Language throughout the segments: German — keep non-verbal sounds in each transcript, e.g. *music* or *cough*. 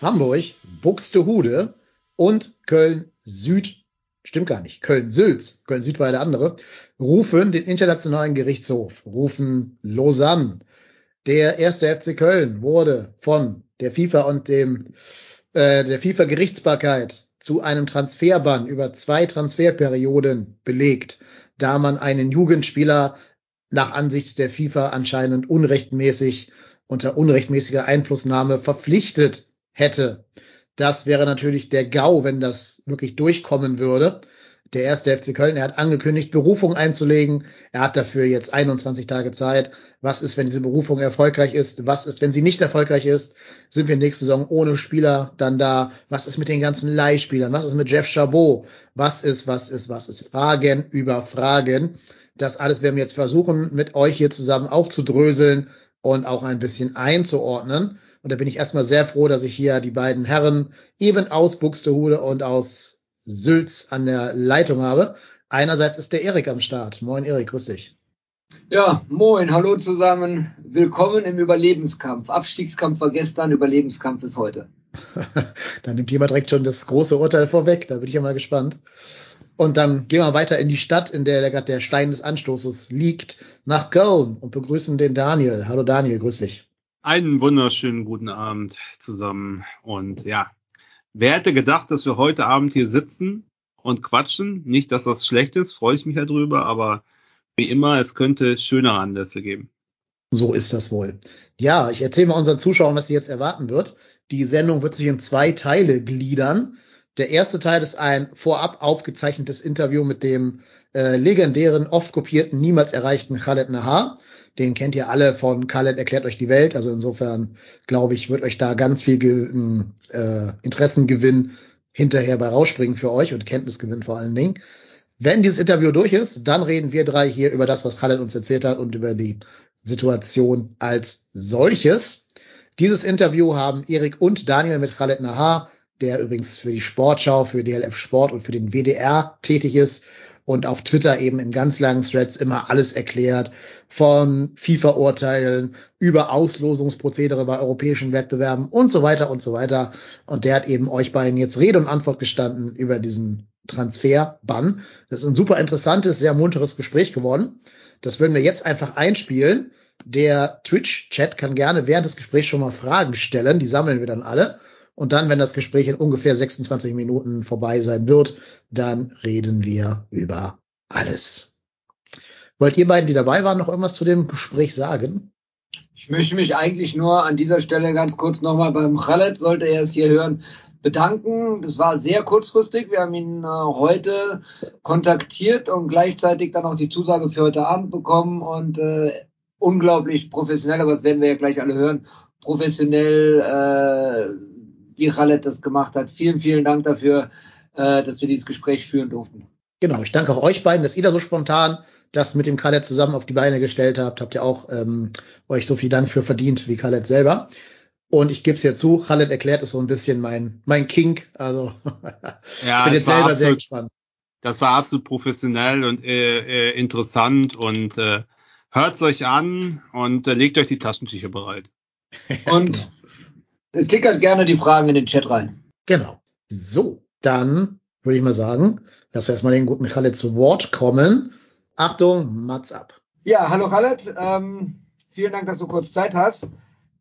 Hamburg, Buxtehude und Köln Süd, stimmt gar nicht, Köln Sülz, Köln Süd war ja der andere, rufen den Internationalen Gerichtshof, rufen Lausanne. Der erste FC Köln wurde von der FIFA und dem äh, der FIFA Gerichtsbarkeit zu einem Transferbann über zwei Transferperioden belegt, da man einen Jugendspieler nach Ansicht der FIFA anscheinend unrechtmäßig unter unrechtmäßiger Einflussnahme verpflichtet hätte. Das wäre natürlich der GAU, wenn das wirklich durchkommen würde. Der erste FC Köln, er hat angekündigt, Berufung einzulegen. Er hat dafür jetzt 21 Tage Zeit. Was ist, wenn diese Berufung erfolgreich ist? Was ist, wenn sie nicht erfolgreich ist? Sind wir nächste Saison ohne Spieler dann da? Was ist mit den ganzen Leihspielern? Was ist mit Jeff Chabot? Was ist, was ist, was ist? Fragen über Fragen. Das alles werden wir jetzt versuchen, mit euch hier zusammen aufzudröseln und auch ein bisschen einzuordnen. Und da bin ich erstmal sehr froh, dass ich hier die beiden Herren eben aus Buxtehude und aus Sülz an der Leitung habe. Einerseits ist der Erik am Start. Moin Erik, grüß dich. Ja, moin, hallo zusammen. Willkommen im Überlebenskampf. Abstiegskampf war gestern, Überlebenskampf ist heute. *laughs* da nimmt jemand direkt schon das große Urteil vorweg. Da bin ich ja mal gespannt. Und dann gehen wir weiter in die Stadt, in der gerade der Stein des Anstoßes liegt, nach Köln und begrüßen den Daniel. Hallo Daniel, grüß dich. Einen wunderschönen guten Abend zusammen. Und ja, wer hätte gedacht, dass wir heute Abend hier sitzen und quatschen? Nicht, dass das schlecht ist, freue ich mich ja drüber, aber wie immer, es könnte schönere Anlässe geben. So ist das wohl. Ja, ich erzähle mal unseren Zuschauern, was sie jetzt erwarten wird. Die Sendung wird sich in zwei Teile gliedern. Der erste Teil ist ein vorab aufgezeichnetes Interview mit dem äh, legendären, oft kopierten, niemals erreichten Khaled Nahar. Den kennt ihr alle von Khaled erklärt euch die Welt. Also insofern glaube ich, wird euch da ganz viel äh, Interessengewinn hinterher bei rausspringen für euch und Kenntnisgewinn vor allen Dingen. Wenn dieses Interview durch ist, dann reden wir drei hier über das, was Khaled uns erzählt hat und über die Situation als solches. Dieses Interview haben Erik und Daniel mit Khaled Nahar, der übrigens für die Sportschau, für DLF Sport und für den WDR tätig ist und auf Twitter eben in ganz langen Threads immer alles erklärt, von FIFA-Urteilen über Auslosungsprozedere bei europäischen Wettbewerben und so weiter und so weiter. Und der hat eben euch beiden jetzt Rede und Antwort gestanden über diesen Transferbann. Das ist ein super interessantes, sehr munteres Gespräch geworden. Das würden wir jetzt einfach einspielen. Der Twitch-Chat kann gerne während des Gesprächs schon mal Fragen stellen. Die sammeln wir dann alle. Und dann, wenn das Gespräch in ungefähr 26 Minuten vorbei sein wird, dann reden wir über alles. Wollt ihr beiden, die dabei waren, noch irgendwas zu dem Gespräch sagen? Ich möchte mich eigentlich nur an dieser Stelle ganz kurz nochmal beim Khaled, sollte er es hier hören, bedanken. Das war sehr kurzfristig. Wir haben ihn äh, heute kontaktiert und gleichzeitig dann auch die Zusage für heute Abend bekommen und äh, unglaublich professionell, aber das werden wir ja gleich alle hören, professionell, äh, wie Khaled das gemacht hat. Vielen, vielen Dank dafür, äh, dass wir dieses Gespräch führen durften. Genau, ich danke auch euch beiden, dass ihr da so spontan das mit dem Khaled zusammen auf die Beine gestellt habt. Habt ihr auch ähm, euch so viel Dank für verdient wie Khaled selber. Und ich gebe es ja zu, Khaled erklärt es so ein bisschen mein, mein Kink. Also *laughs* ja, ich bin jetzt selber absolut, sehr gespannt. Das war absolut professionell und äh, äh, interessant und äh, hört's euch an und äh, legt euch die Taschentücher bereit. *laughs* Und tickert gerne die Fragen in den Chat rein. Genau. So, dann würde ich mal sagen, lass wir erstmal den guten Khaled zu Wort kommen. Achtung, Mats ab. Ja, hallo Khaled. Ähm, vielen Dank, dass du kurz Zeit hast.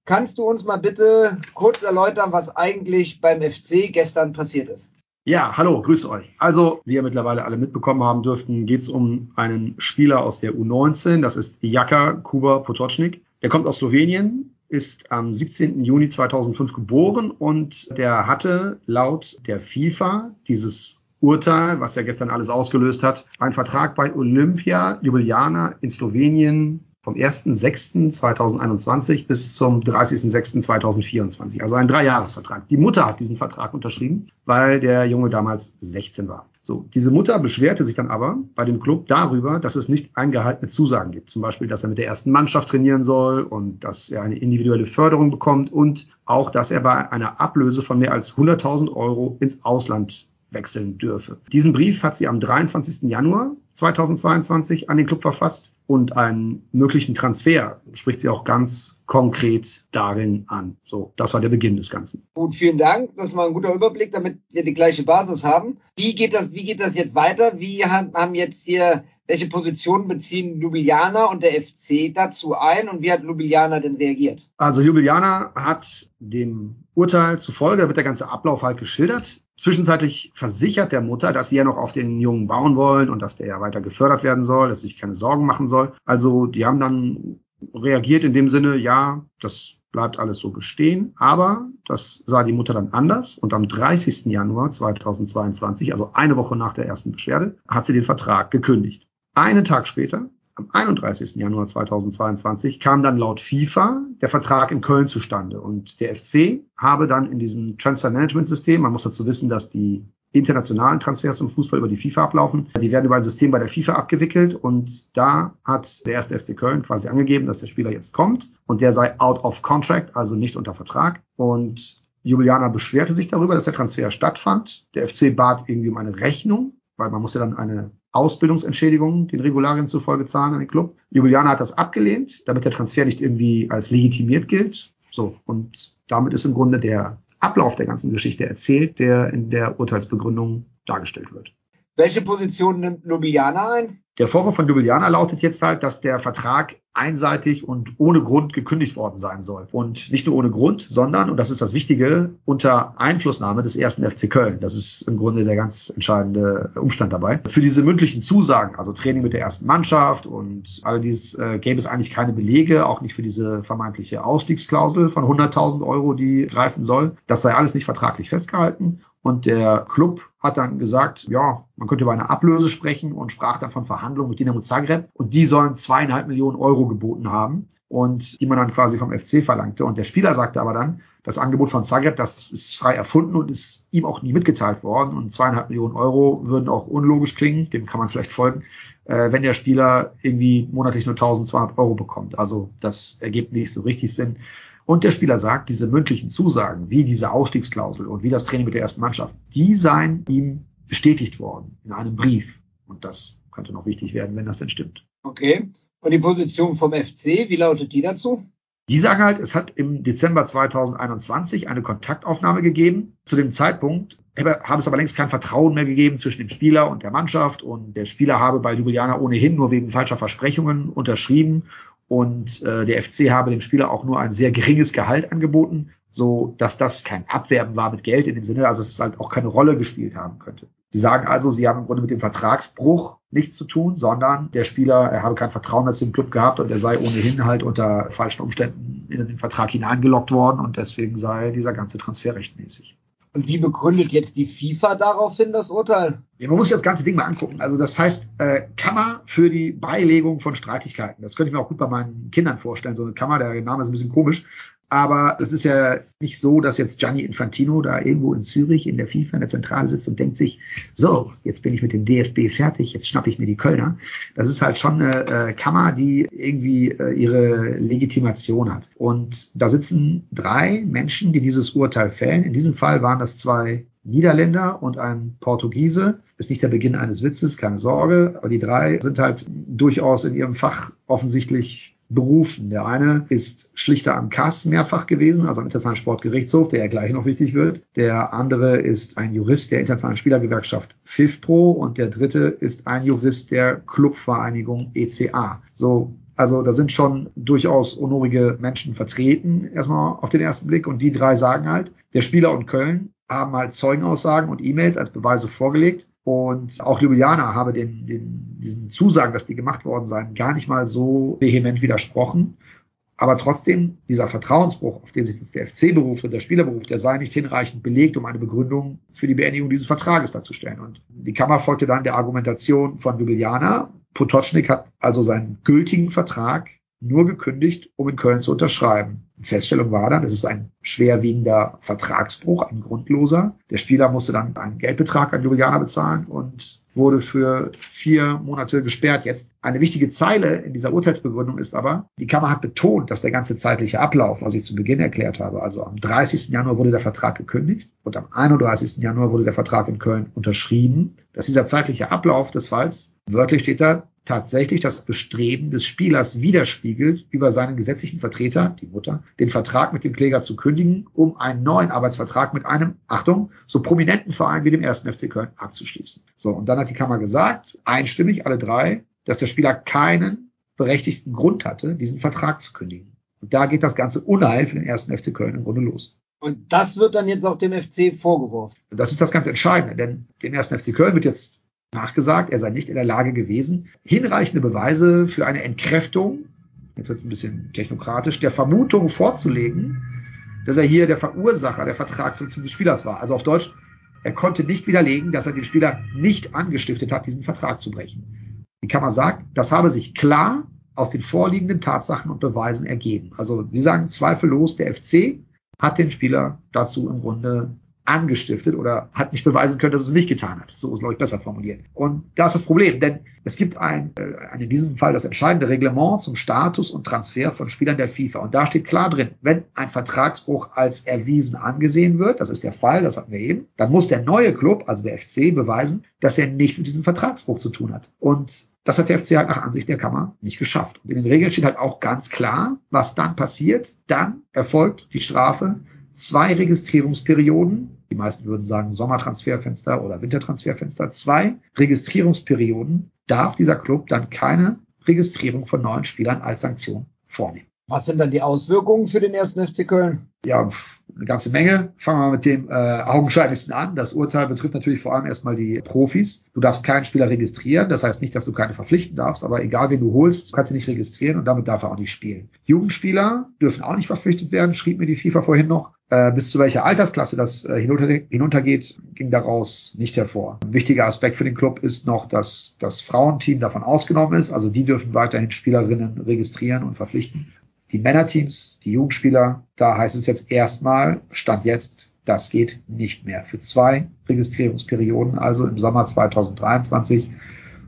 Kannst du uns mal bitte kurz erläutern, was eigentlich beim FC gestern passiert ist? Ja, hallo, grüße euch. Also, wie ihr mittlerweile alle mitbekommen haben dürften, geht es um einen Spieler aus der U19. Das ist Jaka Kuba Potocznik. Der kommt aus Slowenien, ist am 17. Juni 2005 geboren und der hatte laut der FIFA dieses Urteil, was ja gestern alles ausgelöst hat, einen Vertrag bei Olympia Ljubljana in Slowenien vom 1.6.2021 bis zum 30.06.2024. Also ein Dreijahresvertrag. Die Mutter hat diesen Vertrag unterschrieben, weil der Junge damals 16 war. So, diese Mutter beschwerte sich dann aber bei dem Club darüber, dass es nicht eingehaltene Zusagen gibt. Zum Beispiel, dass er mit der ersten Mannschaft trainieren soll und dass er eine individuelle Förderung bekommt und auch, dass er bei einer Ablöse von mehr als 100.000 Euro ins Ausland wechseln dürfe. Diesen Brief hat sie am 23. Januar 2022 an den Club verfasst und einen möglichen Transfer spricht sie auch ganz konkret darin an. So, das war der Beginn des Ganzen. Gut, vielen Dank. Das war ein guter Überblick, damit wir die gleiche Basis haben. Wie geht das, wie geht das jetzt weiter? Wie haben jetzt hier, welche Positionen beziehen Ljubljana und der FC dazu ein und wie hat Ljubljana denn reagiert? Also Ljubljana hat dem Urteil zufolge, da wird der ganze Ablauf halt geschildert, Zwischenzeitlich versichert der Mutter, dass sie ja noch auf den Jungen bauen wollen und dass der ja weiter gefördert werden soll, dass sich keine Sorgen machen soll. Also die haben dann reagiert in dem Sinne, ja, das bleibt alles so bestehen. Aber das sah die Mutter dann anders. Und am 30. Januar 2022, also eine Woche nach der ersten Beschwerde, hat sie den Vertrag gekündigt. Einen Tag später am 31. Januar 2022 kam dann laut FIFA der Vertrag in Köln zustande und der FC habe dann in diesem Transfer Management System, man muss dazu wissen, dass die internationalen Transfers im Fußball über die FIFA ablaufen. Die werden über ein System bei der FIFA abgewickelt und da hat der erste FC Köln quasi angegeben, dass der Spieler jetzt kommt und der sei out of contract, also nicht unter Vertrag. Und Juliana beschwerte sich darüber, dass der Transfer stattfand. Der FC bat irgendwie um eine Rechnung, weil man muss ja dann eine Ausbildungsentschädigung den Regularien zufolge zahlen an den Club. Juliana hat das abgelehnt, damit der Transfer nicht irgendwie als legitimiert gilt. So, und damit ist im Grunde der Ablauf der ganzen Geschichte erzählt, der in der Urteilsbegründung dargestellt wird. Welche Position nimmt Ljubljana ein? Der Vorwurf von Ljubljana lautet jetzt halt, dass der Vertrag einseitig und ohne Grund gekündigt worden sein soll. Und nicht nur ohne Grund, sondern, und das ist das Wichtige, unter Einflussnahme des ersten FC Köln. Das ist im Grunde der ganz entscheidende Umstand dabei. Für diese mündlichen Zusagen, also Training mit der ersten Mannschaft und all dies, äh, gäbe es eigentlich keine Belege, auch nicht für diese vermeintliche Ausstiegsklausel von 100.000 Euro, die greifen soll. Das sei alles nicht vertraglich festgehalten. Und der Club hat dann gesagt, ja, man könnte über eine Ablöse sprechen und sprach dann von Verhandlungen mit Dinamo Zagreb. Und die sollen zweieinhalb Millionen Euro geboten haben und die man dann quasi vom FC verlangte. Und der Spieler sagte aber dann, das Angebot von Zagreb, das ist frei erfunden und ist ihm auch nie mitgeteilt worden. Und zweieinhalb Millionen Euro würden auch unlogisch klingen, dem kann man vielleicht folgen, äh, wenn der Spieler irgendwie monatlich nur 1200 Euro bekommt. Also das ergibt nicht so richtig Sinn. Und der Spieler sagt, diese mündlichen Zusagen, wie diese Ausstiegsklausel und wie das Training mit der ersten Mannschaft, die seien ihm bestätigt worden in einem Brief. Und das könnte noch wichtig werden, wenn das denn stimmt. Okay. Und die Position vom FC, wie lautet die dazu? Die sagen halt, es hat im Dezember 2021 eine Kontaktaufnahme gegeben. Zu dem Zeitpunkt habe es aber längst kein Vertrauen mehr gegeben zwischen dem Spieler und der Mannschaft und der Spieler habe bei Ljubljana ohnehin nur wegen falscher Versprechungen unterschrieben und äh, der FC habe dem Spieler auch nur ein sehr geringes Gehalt angeboten, so dass das kein Abwerben war mit Geld in dem Sinne, also es halt auch keine Rolle gespielt haben könnte. Sie sagen also, sie haben im Grunde mit dem Vertragsbruch nichts zu tun, sondern der Spieler, er habe kein Vertrauen mehr zu dem Club gehabt und er sei ohnehin halt unter falschen Umständen in den Vertrag hineingelockt worden und deswegen sei dieser ganze Transfer rechtmäßig. Und wie begründet jetzt die FIFA daraufhin das Urteil? Ja, man muss sich das ganze Ding mal angucken. Also das heißt, äh, Kammer für die Beilegung von Streitigkeiten. Das könnte ich mir auch gut bei meinen Kindern vorstellen. So eine Kammer, der Name ist ein bisschen komisch. Aber es ist ja nicht so, dass jetzt Gianni Infantino da irgendwo in Zürich in der FIFA in der Zentrale sitzt und denkt sich, so, jetzt bin ich mit dem DFB fertig, jetzt schnappe ich mir die Kölner. Das ist halt schon eine äh, Kammer, die irgendwie äh, ihre Legitimation hat. Und da sitzen drei Menschen, die dieses Urteil fällen. In diesem Fall waren das zwei Niederländer und ein Portugiese. Ist nicht der Beginn eines Witzes, keine Sorge. Aber die drei sind halt durchaus in ihrem Fach offensichtlich berufen. Der eine ist Schlichter am Kass mehrfach gewesen, also am Internationalen Sportgerichtshof, der ja gleich noch wichtig wird. Der andere ist ein Jurist der Internationalen Spielergewerkschaft FIFPro und der dritte ist ein Jurist der Clubvereinigung ECA. So, also da sind schon durchaus honorige Menschen vertreten, erstmal auf den ersten Blick. Und die drei sagen halt, der Spieler und Köln haben halt Zeugenaussagen und E-Mails als Beweise vorgelegt. Und auch Ljubljana habe den, den, diesen Zusagen, dass die gemacht worden seien, gar nicht mal so vehement widersprochen. Aber trotzdem, dieser Vertrauensbruch, auf den sich der FC beruft und der Spieler beruft, der sei nicht hinreichend belegt, um eine Begründung für die Beendigung dieses Vertrages darzustellen. Und die Kammer folgte dann der Argumentation von Ljubljana. Potocznik hat also seinen gültigen Vertrag nur gekündigt, um in Köln zu unterschreiben. Die Feststellung war dann, es ist ein schwerwiegender Vertragsbruch, ein grundloser. Der Spieler musste dann einen Geldbetrag an Ljubljana bezahlen und wurde für vier Monate gesperrt. Jetzt eine wichtige Zeile in dieser Urteilsbegründung ist aber, die Kammer hat betont, dass der ganze zeitliche Ablauf, was ich zu Beginn erklärt habe, also am 30. Januar wurde der Vertrag gekündigt und am 31. Januar wurde der Vertrag in Köln unterschrieben, dass dieser zeitliche Ablauf des Falls, wörtlich steht da, tatsächlich das Bestreben des Spielers widerspiegelt, über seinen gesetzlichen Vertreter, die Mutter, den Vertrag mit dem Kläger zu kündigen, um einen neuen Arbeitsvertrag mit einem, Achtung, so prominenten Verein wie dem ersten FC Köln abzuschließen. So, und dann hat die Kammer gesagt, einstimmig alle drei, dass der Spieler keinen berechtigten Grund hatte, diesen Vertrag zu kündigen. Und da geht das ganze Unheil für den ersten FC Köln im Grunde los. Und das wird dann jetzt auch dem FC vorgeworfen. Und das ist das ganz Entscheidende, denn dem ersten FC Köln wird jetzt nachgesagt, er sei nicht in der Lage gewesen, hinreichende Beweise für eine Entkräftung, jetzt wird es ein bisschen technokratisch, der Vermutung vorzulegen, dass er hier der Verursacher der Vertragsverletzung des Spielers war. Also auf Deutsch, er konnte nicht widerlegen, dass er den Spieler nicht angestiftet hat, diesen Vertrag zu brechen. Die Kammer sagt, das habe sich klar aus den vorliegenden Tatsachen und Beweisen ergeben. Also wir sagen zweifellos, der FC hat den Spieler dazu im Grunde angestiftet oder hat nicht beweisen können, dass es nicht getan hat. So ist, glaube ich, besser formuliert. Und da ist das Problem, denn es gibt ein, äh, ein, in diesem Fall das entscheidende Reglement zum Status und Transfer von Spielern der FIFA. Und da steht klar drin, wenn ein Vertragsbruch als erwiesen angesehen wird, das ist der Fall, das hatten wir eben, dann muss der neue Club, also der FC, beweisen, dass er nichts mit diesem Vertragsbruch zu tun hat. Und das hat der FC halt nach Ansicht der Kammer nicht geschafft. Und in den Regeln steht halt auch ganz klar, was dann passiert. Dann erfolgt die Strafe zwei Registrierungsperioden die meisten würden sagen Sommertransferfenster oder Wintertransferfenster, zwei Registrierungsperioden darf dieser Club dann keine Registrierung von neuen Spielern als Sanktion vornehmen. Was sind dann die Auswirkungen für den ersten FC Köln? Ja, eine ganze Menge. Fangen wir mit dem äh, augenscheinlichsten an. Das Urteil betrifft natürlich vor allem erstmal die Profis. Du darfst keinen Spieler registrieren. Das heißt nicht, dass du keine verpflichten darfst, aber egal wen du holst, du kannst ihn nicht registrieren und damit darf er auch nicht spielen. Jugendspieler dürfen auch nicht verpflichtet werden, schrieb mir die FIFA vorhin noch. Äh, bis zu welcher Altersklasse das äh, hinunter, hinuntergeht, ging daraus nicht hervor. Ein wichtiger Aspekt für den Club ist noch, dass das Frauenteam davon ausgenommen ist. Also die dürfen weiterhin Spielerinnen registrieren und verpflichten. Die Männerteams, die Jugendspieler, da heißt es jetzt erstmal, Stand jetzt, das geht nicht mehr. Für zwei Registrierungsperioden, also im Sommer 2023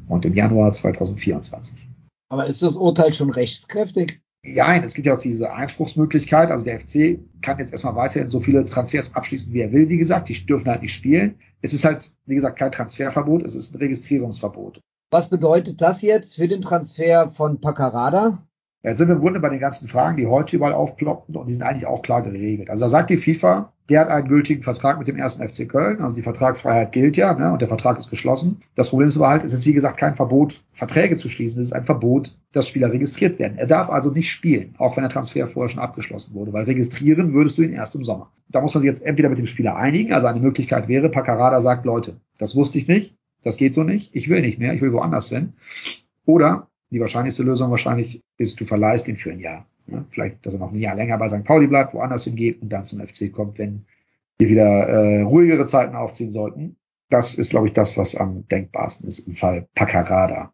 und im Januar 2024. Aber ist das Urteil schon rechtskräftig? Ja, es gibt ja auch diese Einspruchsmöglichkeit. Also der FC kann jetzt erstmal weiterhin so viele Transfers abschließen, wie er will. Wie gesagt, die dürfen halt nicht spielen. Es ist halt, wie gesagt, kein Transferverbot, es ist ein Registrierungsverbot. Was bedeutet das jetzt für den Transfer von Paccarada? Jetzt sind wir im Grunde bei den ganzen Fragen, die heute überall aufploppen und die sind eigentlich auch klar geregelt. Also da sagt die FIFA, der hat einen gültigen Vertrag mit dem ersten FC Köln, also die Vertragsfreiheit gilt ja, ne, und der Vertrag ist geschlossen. Das Problem ist aber halt, es ist wie gesagt kein Verbot, Verträge zu schließen, es ist ein Verbot, dass Spieler registriert werden. Er darf also nicht spielen, auch wenn der Transfer vorher schon abgeschlossen wurde, weil registrieren würdest du ihn erst im Sommer. Da muss man sich jetzt entweder mit dem Spieler einigen, also eine Möglichkeit wäre, Paccarada sagt, Leute, das wusste ich nicht, das geht so nicht, ich will nicht mehr, ich will woanders hin. Oder die wahrscheinlichste Lösung wahrscheinlich ist, du verleihst ihn für ein Jahr. Ja, vielleicht, dass er noch ein Jahr länger bei St. Pauli bleibt, woanders hingeht und dann zum FC kommt, wenn wir wieder äh, ruhigere Zeiten aufziehen sollten. Das ist, glaube ich, das, was am denkbarsten ist im Fall Paccarada.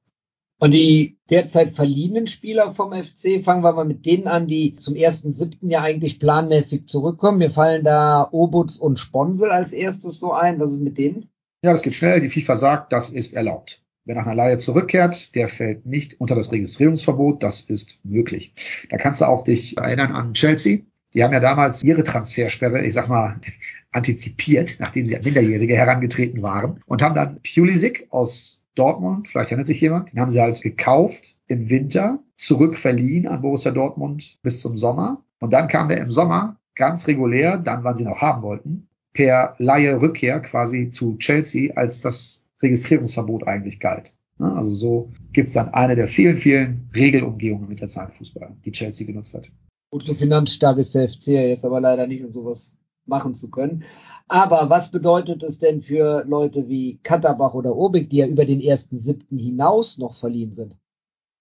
Und die derzeit verliehenen Spieler vom FC, fangen wir mal mit denen an, die zum ersten siebten ja eigentlich planmäßig zurückkommen. Mir fallen da Obutz und Sponsel als erstes so ein. Was ist mit denen? Ja, das geht schnell. Die FIFA sagt, das ist erlaubt. Wer nach einer Leihe zurückkehrt, der fällt nicht unter das Registrierungsverbot. Das ist möglich. Da kannst du auch dich erinnern an Chelsea. Die haben ja damals ihre Transfersperre, ich sag mal, *laughs* antizipiert, nachdem sie an Minderjährige herangetreten waren und haben dann Pulisic aus Dortmund, vielleicht erinnert sich jemand, den haben sie halt gekauft im Winter, zurückverliehen an Borussia Dortmund bis zum Sommer. Und dann kam der im Sommer ganz regulär, dann, wann sie noch haben wollten, per Laie Rückkehr quasi zu Chelsea, als das Registrierungsverbot eigentlich galt. Ne? Also so gibt es dann eine der vielen, vielen Regelumgehungen mit der Zahlenfußball, die Chelsea genutzt hat. Gut, so finanzstark ist der FC ja jetzt aber leider nicht, um sowas machen zu können. Aber was bedeutet es denn für Leute wie Katterbach oder Obig, die ja über den ersten siebten hinaus noch verliehen sind?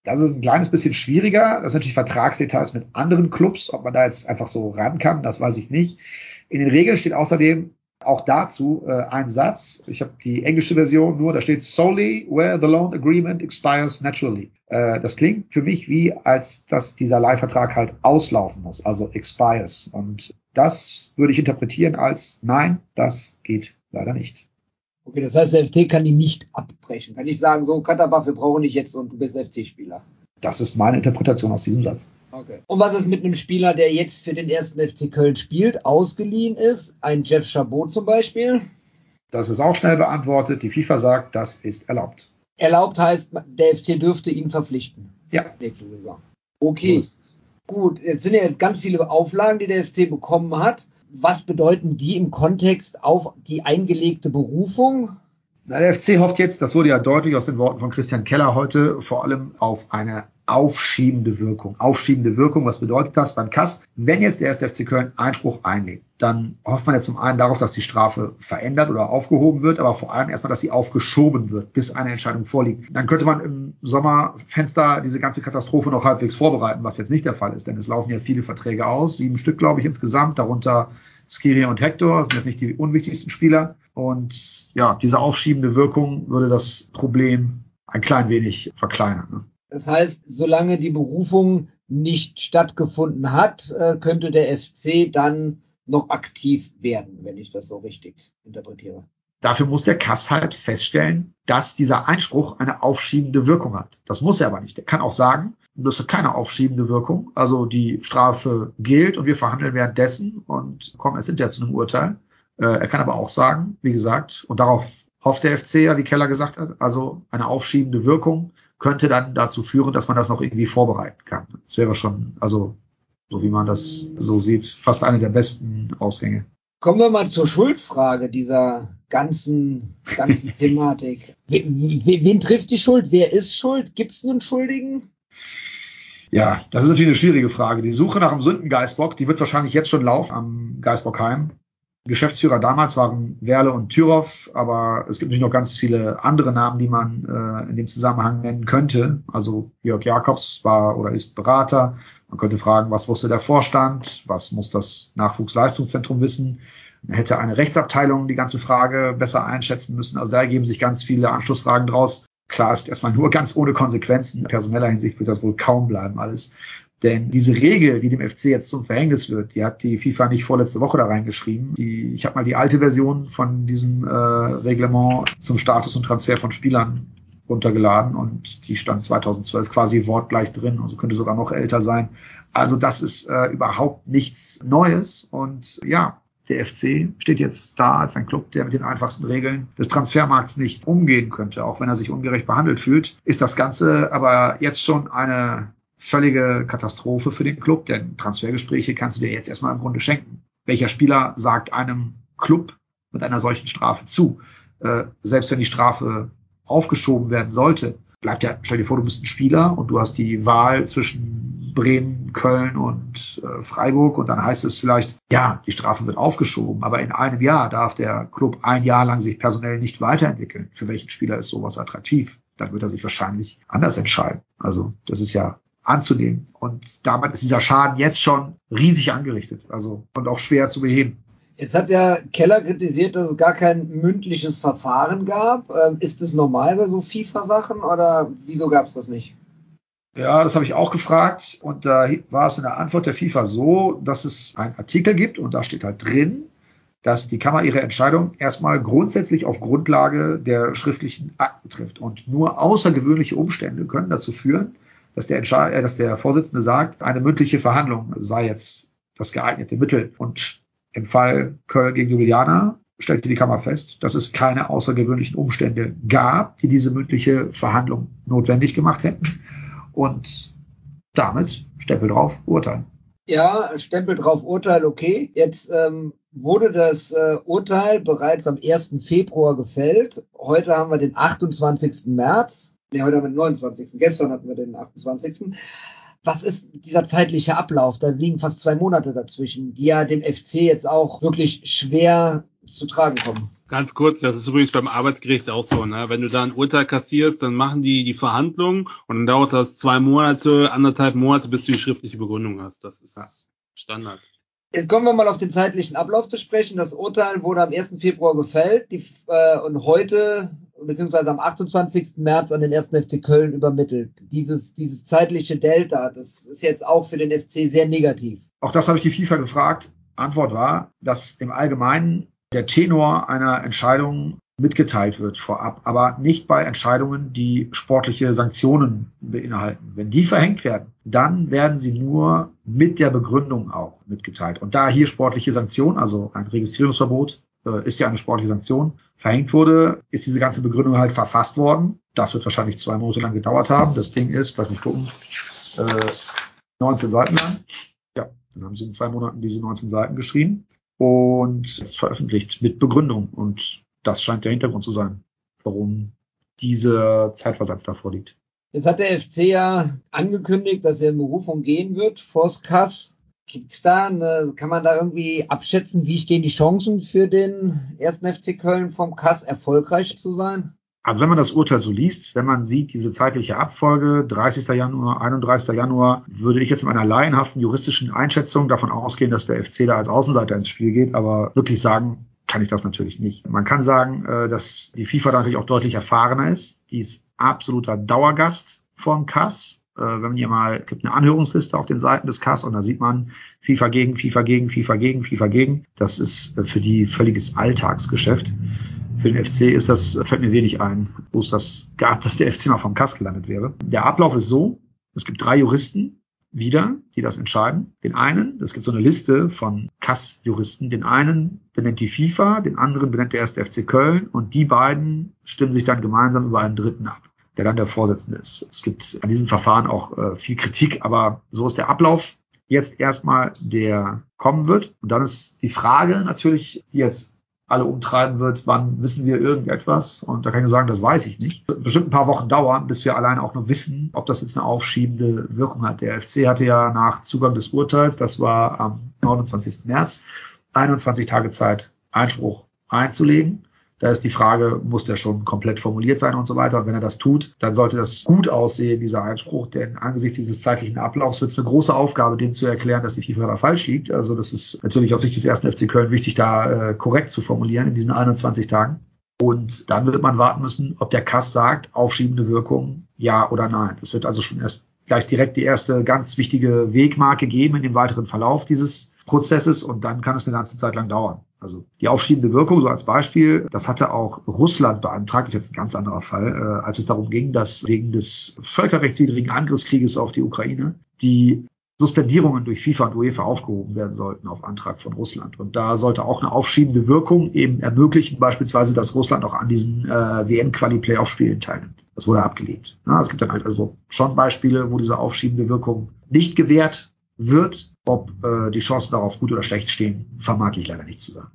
Das ist ein kleines bisschen schwieriger. Das sind natürlich Vertragsdetails mit anderen Clubs. Ob man da jetzt einfach so ran kann, das weiß ich nicht. In den Regeln steht außerdem auch dazu äh, ein Satz. Ich habe die englische Version nur, da steht solely where the loan agreement expires naturally. Äh, das klingt für mich wie, als dass dieser Leihvertrag halt auslaufen muss, also expires. Und das würde ich interpretieren als nein, das geht leider nicht. Okay, das heißt, der FC kann die nicht abbrechen. Kann ich sagen, so, Katterbach, wir brauchen dich jetzt und du bist FC-Spieler. Das ist meine Interpretation aus diesem Satz. Okay. Und was ist mit einem Spieler, der jetzt für den ersten FC Köln spielt, ausgeliehen ist? Ein Jeff Chabot zum Beispiel? Das ist auch schnell beantwortet. Die FIFA sagt, das ist erlaubt. Erlaubt heißt, der FC dürfte ihn verpflichten. Ja. Nächste Saison. Okay. Gut, jetzt sind ja jetzt ganz viele Auflagen, die der FC bekommen hat was bedeuten die im Kontext auf die eingelegte Berufung? Na, der FC hofft jetzt, das wurde ja deutlich aus den Worten von Christian Keller heute, vor allem auf eine aufschiebende Wirkung. Aufschiebende Wirkung, was bedeutet das beim Kass? Wenn jetzt der erste FC Köln Einspruch einlegt, dann hofft man ja zum einen darauf, dass die Strafe verändert oder aufgehoben wird, aber vor allem erstmal, dass sie aufgeschoben wird, bis eine Entscheidung vorliegt. Dann könnte man im Sommerfenster diese ganze Katastrophe noch halbwegs vorbereiten, was jetzt nicht der Fall ist, denn es laufen ja viele Verträge aus, sieben Stück, glaube ich, insgesamt, darunter Skiri und Hector, das sind jetzt nicht die unwichtigsten Spieler. Und ja, diese aufschiebende Wirkung würde das Problem ein klein wenig verkleinern. Ne? Das heißt, solange die Berufung nicht stattgefunden hat, äh, könnte der FC dann noch aktiv werden, wenn ich das so richtig interpretiere. Dafür muss der Kass halt feststellen, dass dieser Einspruch eine aufschiebende Wirkung hat. Das muss er aber nicht. Er kann auch sagen, das hat keine aufschiebende Wirkung. Also die Strafe gilt und wir verhandeln währenddessen und kommen erst hinterher zu einem Urteil. Äh, er kann aber auch sagen, wie gesagt, und darauf hofft der FC ja, wie Keller gesagt hat, also eine aufschiebende Wirkung könnte dann dazu führen, dass man das noch irgendwie vorbereiten kann. Das wäre schon, also so wie man das so sieht, fast eine der besten Ausgänge. Kommen wir mal zur Schuldfrage dieser ganzen, ganzen *laughs* Thematik. Wen, wen, trifft die Schuld? Wer ist schuld? Gibt es einen Schuldigen? Ja, das ist natürlich eine schwierige Frage. Die Suche nach dem Sündengeistbock, die wird wahrscheinlich jetzt schon laufen am Geistbockheim. Geschäftsführer damals waren Werle und Thüroff, aber es gibt natürlich noch ganz viele andere Namen, die man äh, in dem Zusammenhang nennen könnte. Also Jörg Jakobs war oder ist Berater. Man könnte fragen, was wusste der Vorstand? Was muss das Nachwuchsleistungszentrum wissen? Hätte eine Rechtsabteilung die ganze Frage besser einschätzen müssen. Also da ergeben sich ganz viele Anschlussfragen draus. Klar ist erstmal nur ganz ohne Konsequenzen. In personeller Hinsicht wird das wohl kaum bleiben alles. Denn diese Regel, die dem FC jetzt zum Verhängnis wird, die hat die FIFA nicht vorletzte Woche da reingeschrieben. Die, ich habe mal die alte Version von diesem äh, Reglement zum Status und Transfer von Spielern runtergeladen und die stand 2012 quasi wortgleich drin, also könnte sogar noch älter sein. Also das ist äh, überhaupt nichts Neues und ja, der FC steht jetzt da als ein Club, der mit den einfachsten Regeln des Transfermarkts nicht umgehen könnte, auch wenn er sich ungerecht behandelt fühlt. Ist das Ganze aber jetzt schon eine völlige Katastrophe für den Club, denn Transfergespräche kannst du dir jetzt erstmal im Grunde schenken. Welcher Spieler sagt einem Club mit einer solchen Strafe zu? Äh, selbst wenn die Strafe aufgeschoben werden sollte, bleibt ja, stell dir vor, du bist ein Spieler und du hast die Wahl zwischen Bremen, Köln und äh, Freiburg und dann heißt es vielleicht, ja, die Strafe wird aufgeschoben, aber in einem Jahr darf der Club ein Jahr lang sich personell nicht weiterentwickeln. Für welchen Spieler ist sowas attraktiv? Dann wird er sich wahrscheinlich anders entscheiden. Also das ist ja anzunehmen. Und damit ist dieser Schaden jetzt schon riesig angerichtet, also und auch schwer zu beheben. Jetzt hat ja Keller kritisiert, dass es gar kein mündliches Verfahren gab. Ähm, ist es normal bei so FIFA-Sachen oder wieso gab es das nicht? Ja, das habe ich auch gefragt und da war es in der Antwort der FIFA so, dass es einen Artikel gibt und da steht halt drin, dass die Kammer ihre Entscheidung erstmal grundsätzlich auf Grundlage der schriftlichen Akten trifft und nur außergewöhnliche Umstände können dazu führen, dass der, Entscheid äh, dass der Vorsitzende sagt, eine mündliche Verhandlung sei jetzt das geeignete Mittel. Und im Fall Köln gegen Ljubljana stellte die Kammer fest, dass es keine außergewöhnlichen Umstände gab, die diese mündliche Verhandlung notwendig gemacht hätten. Und damit Stempel drauf, Urteil. Ja, Stempel drauf, Urteil, okay. Jetzt ähm, wurde das äh, Urteil bereits am 1. Februar gefällt. Heute haben wir den 28. März. Nee, heute haben wir den 29. Gestern hatten wir den 28. Was ist dieser zeitliche Ablauf? Da liegen fast zwei Monate dazwischen, die ja dem FC jetzt auch wirklich schwer zu tragen kommen. Ganz kurz, das ist übrigens beim Arbeitsgericht auch so, ne? Wenn du da ein Urteil kassierst, dann machen die die Verhandlung und dann dauert das zwei Monate, anderthalb Monate, bis du die schriftliche Begründung hast. Das ist ja. Standard. Jetzt kommen wir mal auf den zeitlichen Ablauf zu sprechen. Das Urteil wurde am 1. Februar gefällt die, äh, und heute beziehungsweise am 28. März an den 1. FC Köln übermittelt. Dieses, dieses zeitliche Delta, das ist jetzt auch für den FC sehr negativ. Auch das habe ich die FIFA gefragt. Antwort war, dass im Allgemeinen der Tenor einer Entscheidung mitgeteilt wird vorab, aber nicht bei Entscheidungen, die sportliche Sanktionen beinhalten. Wenn die verhängt werden, dann werden sie nur mit der Begründung auch mitgeteilt. Und da hier sportliche Sanktionen, also ein Registrierungsverbot, ist ja eine sportliche Sanktion, verhängt wurde, ist diese ganze Begründung halt verfasst worden. Das wird wahrscheinlich zwei Monate lang gedauert haben. Das Ding ist, lass mich gucken, äh, 19 Seiten lang. Ja, dann haben sie in zwei Monaten diese 19 Seiten geschrieben und ist veröffentlicht mit Begründung. Und das scheint der Hintergrund zu sein, warum dieser Zeitversatz davor liegt. Jetzt hat der FC ja angekündigt, dass er in Berufung gehen wird vors Kass. Gibt's da eine, kann man da irgendwie abschätzen, wie stehen die Chancen für den ersten FC Köln vom Kass erfolgreich zu sein? Also wenn man das Urteil so liest, wenn man sieht, diese zeitliche Abfolge, 30. Januar, 31. Januar, würde ich jetzt mit einer laienhaften juristischen Einschätzung davon ausgehen, dass der FC da als Außenseiter ins Spiel geht, aber wirklich sagen kann ich das natürlich nicht. Man kann sagen, äh, dass die FIFA natürlich auch deutlich erfahrener ist. Die ist absoluter Dauergast vom Kass. Äh, wenn man hier mal, es gibt eine Anhörungsliste auf den Seiten des Kass und da sieht man FIFA gegen, FIFA gegen, FIFA gegen, FIFA gegen. Das ist äh, für die völliges Alltagsgeschäft. Für den FC ist das, fällt mir wenig ein, wo es das gab, *laughs* dass der FC mal vom Kass gelandet wäre. Der Ablauf ist so, es gibt drei Juristen wieder, die das entscheiden. Den einen, es gibt so eine Liste von Kass-Juristen, den einen benennt die FIFA, den anderen benennt der erste FC Köln und die beiden stimmen sich dann gemeinsam über einen dritten ab, der dann der Vorsitzende ist. Es gibt an diesem Verfahren auch äh, viel Kritik, aber so ist der Ablauf jetzt erstmal, der kommen wird. Und dann ist die Frage natürlich, die jetzt alle umtreiben wird, wann wissen wir irgendetwas? Und da kann ich nur sagen, das weiß ich nicht. Bestimmt ein paar Wochen dauern, bis wir allein auch nur wissen, ob das jetzt eine aufschiebende Wirkung hat. Der FC hatte ja nach Zugang des Urteils, das war am 29. März, 21 Tage Zeit, Einspruch einzulegen. Da ist die Frage, muss der schon komplett formuliert sein und so weiter. Und wenn er das tut, dann sollte das gut aussehen, dieser Einspruch, denn angesichts dieses zeitlichen Ablaufs wird es eine große Aufgabe, dem zu erklären, dass die FIFA da falsch liegt. Also das ist natürlich aus Sicht des ersten FC Köln wichtig, da äh, korrekt zu formulieren in diesen 21 Tagen. Und dann wird man warten müssen, ob der Kass sagt, aufschiebende Wirkung, ja oder nein. Das wird also schon erst gleich direkt die erste ganz wichtige Wegmarke geben in dem weiteren Verlauf dieses Prozesses und dann kann es eine ganze Zeit lang dauern. Also die aufschiebende Wirkung, so als Beispiel, das hatte auch Russland beantragt, ist jetzt ein ganz anderer Fall, äh, als es darum ging, dass wegen des völkerrechtswidrigen Angriffskrieges auf die Ukraine die Suspendierungen durch FIFA und UEFA aufgehoben werden sollten auf Antrag von Russland. Und da sollte auch eine aufschiebende Wirkung eben ermöglichen, beispielsweise, dass Russland auch an diesen äh, WM-Quali-Playoff-Spielen teilnimmt. Das wurde abgelehnt. Ja, es gibt dann halt also schon Beispiele, wo diese aufschiebende Wirkung nicht gewährt wird. Ob äh, die Chancen darauf gut oder schlecht stehen, vermag ich leider nicht zu sagen.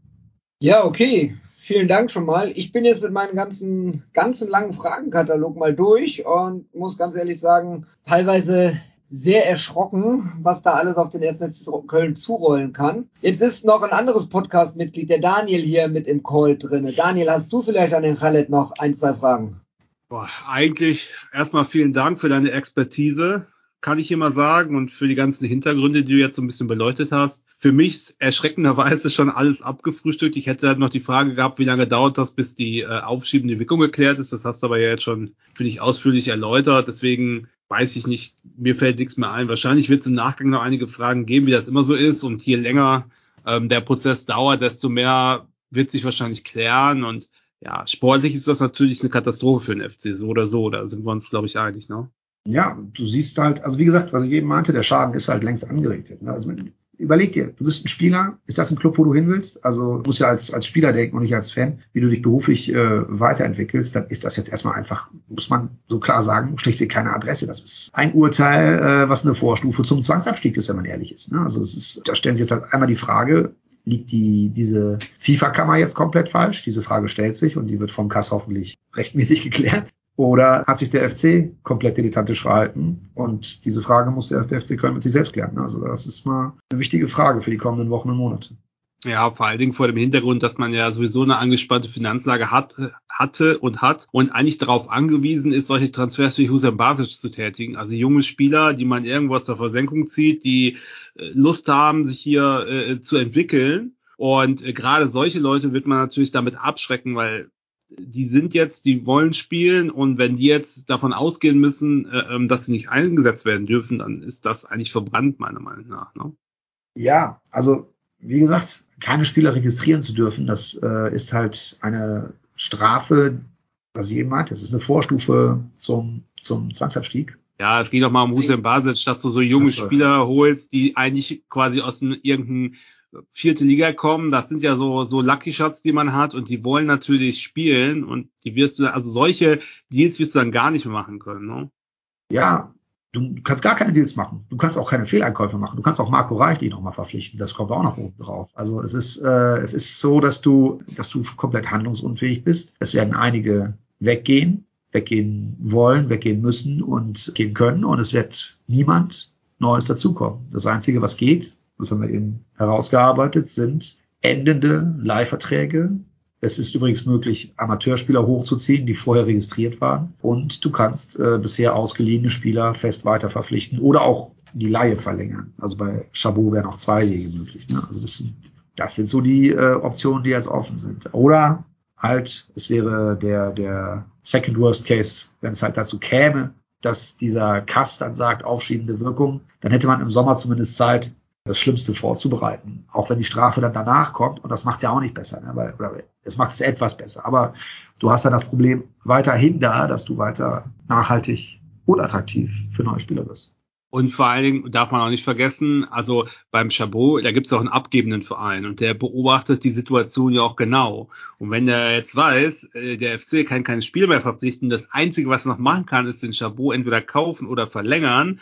Ja, okay. Vielen Dank schon mal. Ich bin jetzt mit meinem ganzen, ganzen langen Fragenkatalog mal durch und muss ganz ehrlich sagen, teilweise sehr erschrocken, was da alles auf den 1. FC Köln zurollen kann. Jetzt ist noch ein anderes Podcast-Mitglied, der Daniel, hier mit im Call drinne. Daniel, hast du vielleicht an den Khaled noch ein, zwei Fragen? Boah, eigentlich erstmal vielen Dank für deine Expertise kann ich immer sagen, und für die ganzen Hintergründe, die du jetzt so ein bisschen beleuchtet hast. Für mich erschreckenderweise schon alles abgefrühstückt. Ich hätte halt noch die Frage gehabt, wie lange dauert das, bis die äh, aufschiebende Wirkung geklärt ist. Das hast du aber ja jetzt schon, finde ich, ausführlich erläutert. Deswegen weiß ich nicht, mir fällt nichts mehr ein. Wahrscheinlich wird es im Nachgang noch einige Fragen geben, wie das immer so ist. Und je länger ähm, der Prozess dauert, desto mehr wird sich wahrscheinlich klären. Und ja, sportlich ist das natürlich eine Katastrophe für den FC, so oder so. Da sind wir uns, glaube ich, einig, ne? Ja, du siehst halt, also wie gesagt, was ich eben meinte, der Schaden ist halt längst angerichtet. Ne? Also überleg dir, du bist ein Spieler, ist das ein Club, wo du hin willst? Also du musst ja als, als Spieler denken und nicht als Fan, wie du dich beruflich äh, weiterentwickelst, dann ist das jetzt erstmal einfach, muss man so klar sagen, schlichtweg keine Adresse. Das ist ein Urteil, äh, was eine Vorstufe zum Zwangsabstieg ist, wenn man ehrlich ist. Ne? Also es ist, da stellen sie jetzt halt einmal die Frage, liegt die, diese FIFA-Kammer jetzt komplett falsch? Diese Frage stellt sich und die wird vom Kass hoffentlich rechtmäßig geklärt. Oder hat sich der FC komplett dilettantisch verhalten? Und diese Frage muss erst der FC Köln mit sich selbst klären. Also das ist mal eine wichtige Frage für die kommenden Wochen und Monate. Ja, vor allen Dingen vor dem Hintergrund, dass man ja sowieso eine angespannte Finanzlage hat, hatte und hat und eigentlich darauf angewiesen ist, solche Transfers wie Hussein Basic zu tätigen. Also junge Spieler, die man irgendwo aus der Versenkung zieht, die äh, Lust haben, sich hier äh, zu entwickeln. Und äh, gerade solche Leute wird man natürlich damit abschrecken, weil die sind jetzt, die wollen spielen und wenn die jetzt davon ausgehen müssen, äh, ähm, dass sie nicht eingesetzt werden dürfen, dann ist das eigentlich verbrannt, meiner Meinung nach. Ne? Ja, also wie gesagt, keine Spieler registrieren zu dürfen, das äh, ist halt eine Strafe, was ich eben meinte. Das ist eine Vorstufe zum, zum Zwangsabstieg. Ja, es geht doch mal um Hussein Basic, dass du so junge. Spieler holst, die eigentlich quasi aus einem irgendeinem vierte Liga kommen. Das sind ja so, so Lucky Shots, die man hat und die wollen natürlich spielen und die wirst du, also solche Deals wirst du dann gar nicht mehr machen können, ne? Ja, du kannst gar keine Deals machen. Du kannst auch keine Fehleinkäufe machen. Du kannst auch Marco Reich nochmal verpflichten. Das kommt auch noch oben drauf. Also es ist, äh, es ist so, dass du, dass du komplett handlungsunfähig bist. Es werden einige weggehen, weggehen wollen, weggehen müssen und gehen können und es wird niemand Neues dazukommen. Das Einzige, was geht, das haben wir eben herausgearbeitet, sind endende Leihverträge. Es ist übrigens möglich, Amateurspieler hochzuziehen, die vorher registriert waren. Und du kannst äh, bisher ausgeliehene Spieler fest weiter verpflichten oder auch die Laie verlängern. Also bei Chabot wären auch zwei Wege möglich. Ne? Also das sind, das sind so die äh, Optionen, die jetzt offen sind. Oder halt, es wäre der, der Second Worst Case, wenn es halt dazu käme, dass dieser Kass dann sagt, aufschiebende Wirkung, dann hätte man im Sommer zumindest Zeit, das Schlimmste vorzubereiten. Auch wenn die Strafe dann danach kommt, und das macht es ja auch nicht besser, ne? weil, oder es macht es etwas besser. Aber du hast dann das Problem weiterhin da, dass du weiter nachhaltig unattraktiv für neue Spieler bist. Und vor allen Dingen darf man auch nicht vergessen, also beim Chabot, da gibt es auch einen abgebenden Verein und der beobachtet die Situation ja auch genau. Und wenn der jetzt weiß, äh, der FC kann kein Spiel mehr verpflichten, das Einzige, was er noch machen kann, ist den Chabot entweder kaufen oder verlängern,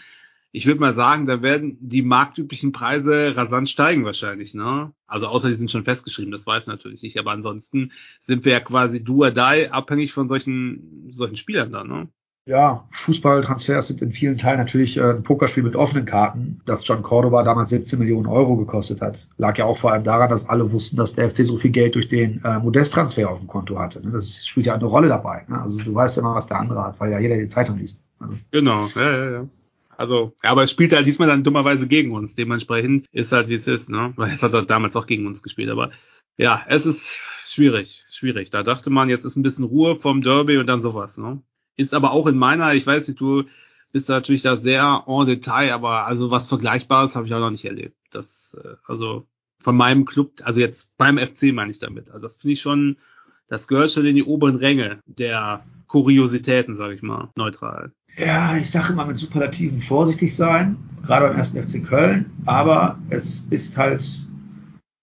ich würde mal sagen, da werden die marktüblichen Preise rasant steigen wahrscheinlich, ne? Also außer die sind schon festgeschrieben, das weiß natürlich nicht, aber ansonsten sind wir ja quasi do or die abhängig von solchen, solchen Spielern da, ne? Ja, Fußballtransfers sind in vielen Teilen natürlich äh, ein Pokerspiel mit offenen Karten, das John Cordoba damals 17 Millionen Euro gekostet hat. Lag ja auch vor allem daran, dass alle wussten, dass der FC so viel Geld durch den äh, Modest-Transfer auf dem Konto hatte. Ne? Das spielt ja eine Rolle dabei. Ne? Also du weißt ja immer, was der andere hat, weil ja jeder die Zeitung liest. Also. Genau, ja, ja, ja. Also, aber es spielt halt diesmal dann dummerweise gegen uns. Dementsprechend ist halt, wie es ist, ne? Weil es hat er damals auch gegen uns gespielt. Aber ja, es ist schwierig, schwierig. Da dachte man, jetzt ist ein bisschen Ruhe vom Derby und dann sowas, ne? Ist aber auch in meiner, ich weiß nicht, du bist natürlich da sehr en Detail, aber also was Vergleichbares habe ich auch noch nicht erlebt. Das, äh, also von meinem Club, also jetzt beim FC meine ich damit. Also das finde ich schon, das gehört schon in die oberen Ränge der Kuriositäten, sage ich mal, neutral ja, ich sage immer mit Superlativen vorsichtig sein, gerade beim ersten FC Köln, aber es ist halt,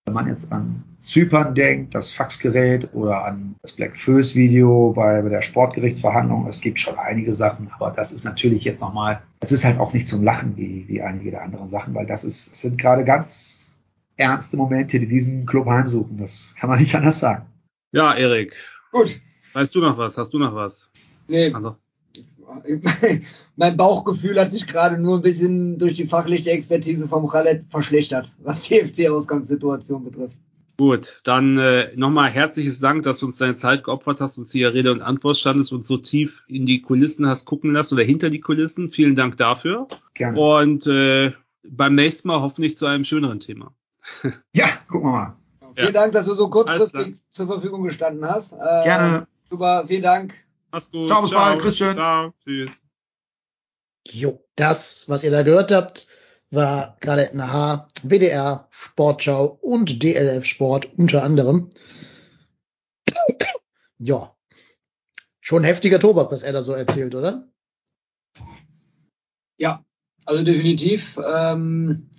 wenn man jetzt an Zypern denkt, das Faxgerät oder an das Black Föß Video bei, bei der Sportgerichtsverhandlung, es gibt schon einige Sachen, aber das ist natürlich jetzt nochmal, es ist halt auch nicht zum Lachen wie, wie einige der anderen Sachen, weil das ist, es sind gerade ganz ernste Momente, die diesen Club heimsuchen. Das kann man nicht anders sagen. Ja, Erik. Gut. Weißt du noch was? Hast du noch was? Nee. Also *laughs* mein Bauchgefühl hat sich gerade nur ein bisschen durch die fachliche Expertise vom Khaled verschlechtert, was die FC-Ausgangssituation betrifft. Gut, dann äh, nochmal herzliches Dank, dass du uns deine Zeit geopfert hast, uns hier Rede und Antwort standest und so tief in die Kulissen hast gucken lassen oder hinter die Kulissen. Vielen Dank dafür. Gerne. Und äh, beim nächsten Mal hoffentlich zu einem schöneren Thema. *laughs* ja, gucken wir mal. Vielen Dank, dass du so kurzfristig zur Verfügung gestanden hast. Äh, Gerne. Super, vielen Dank. Mach's gut. Ciao, bis bald. Grüß schön. Ciao. Tschüss. Jo, das, was ihr da gehört habt, war gerade Nahar, WDR, Sportschau und DLF Sport unter anderem. *clears throat* ja. Schon heftiger Tobak, was er da so erzählt, oder? Ja, also definitiv. Ähm,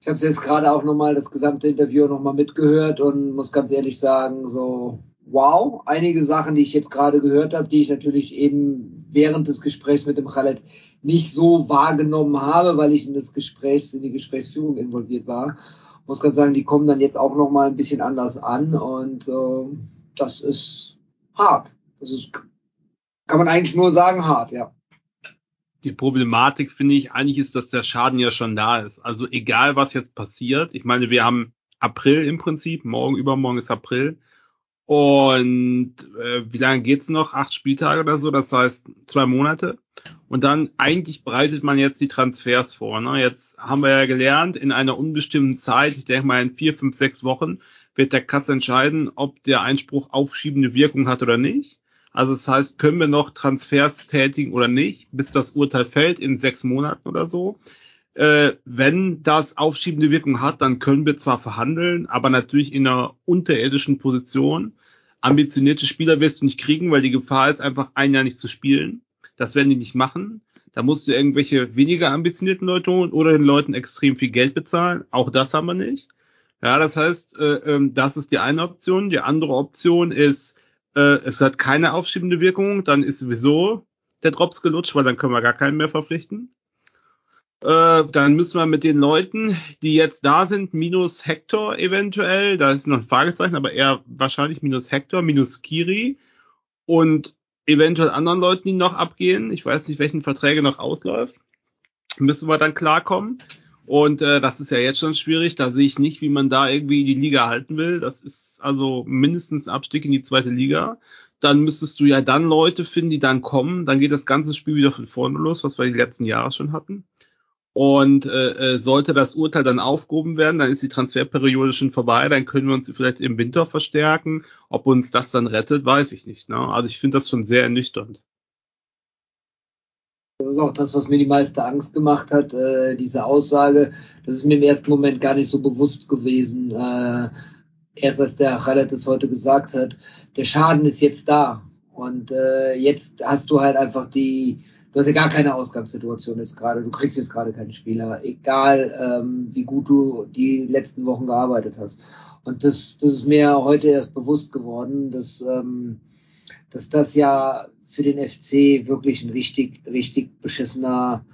ich habe jetzt gerade auch nochmal das gesamte Interview nochmal mitgehört und muss ganz ehrlich sagen, so wow. Einige Sachen, die ich jetzt gerade gehört habe, die ich natürlich eben während des Gesprächs mit dem Khaled nicht so wahrgenommen habe, weil ich in das Gespräch, in die Gesprächsführung involviert war. Muss ganz sagen, die kommen dann jetzt auch noch mal ein bisschen anders an und äh, das ist hart. Das ist, kann man eigentlich nur sagen, hart, ja. Die Problematik finde ich eigentlich ist, dass der Schaden ja schon da ist. Also egal was jetzt passiert, ich meine, wir haben April im Prinzip. Morgen, übermorgen ist April. Und äh, wie lange geht's noch? Acht Spieltage oder so, das heißt zwei Monate. Und dann eigentlich bereitet man jetzt die Transfers vor. Ne? Jetzt haben wir ja gelernt, in einer unbestimmten Zeit, ich denke mal in vier, fünf, sechs Wochen, wird der Kass entscheiden, ob der Einspruch aufschiebende Wirkung hat oder nicht. Also das heißt, können wir noch Transfers tätigen oder nicht, bis das Urteil fällt in sechs Monaten oder so. Äh, wenn das aufschiebende Wirkung hat, dann können wir zwar verhandeln, aber natürlich in einer unterirdischen Position. Ambitionierte Spieler wirst du nicht kriegen, weil die Gefahr ist einfach ein Jahr nicht zu spielen. Das werden die nicht machen. Da musst du irgendwelche weniger ambitionierten Leute holen oder den Leuten extrem viel Geld bezahlen. Auch das haben wir nicht. Ja, das heißt, äh, äh, das ist die eine Option. Die andere Option ist, äh, es hat keine aufschiebende Wirkung, dann ist sowieso der Drops gelutscht, weil dann können wir gar keinen mehr verpflichten. Äh, dann müssen wir mit den Leuten, die jetzt da sind, minus Hector eventuell, da ist noch ein Fragezeichen, aber eher wahrscheinlich minus Hector, minus Kiri und eventuell anderen Leuten, die noch abgehen. Ich weiß nicht, welchen Verträge noch ausläuft. Müssen wir dann klarkommen. Und äh, das ist ja jetzt schon schwierig. Da sehe ich nicht, wie man da irgendwie die Liga halten will. Das ist also mindestens ein Abstieg in die zweite Liga. Dann müsstest du ja dann Leute finden, die dann kommen. Dann geht das ganze Spiel wieder von vorne los, was wir die letzten Jahre schon hatten. Und äh, äh, sollte das Urteil dann aufgehoben werden, dann ist die Transferperiode schon vorbei, dann können wir uns vielleicht im Winter verstärken. Ob uns das dann rettet, weiß ich nicht. Ne? Also ich finde das schon sehr ernüchternd. Das ist auch das, was mir die meiste Angst gemacht hat, äh, diese Aussage. Das ist mir im ersten Moment gar nicht so bewusst gewesen. Äh, erst als der Khaled es heute gesagt hat, der Schaden ist jetzt da. Und äh, jetzt hast du halt einfach die, hast ja gar keine Ausgangssituation jetzt gerade. Du kriegst jetzt gerade keinen Spieler, egal ähm, wie gut du die letzten Wochen gearbeitet hast. Und das, das ist mir heute erst bewusst geworden, dass, ähm, dass das ja für den FC wirklich ein richtig, richtig beschissener,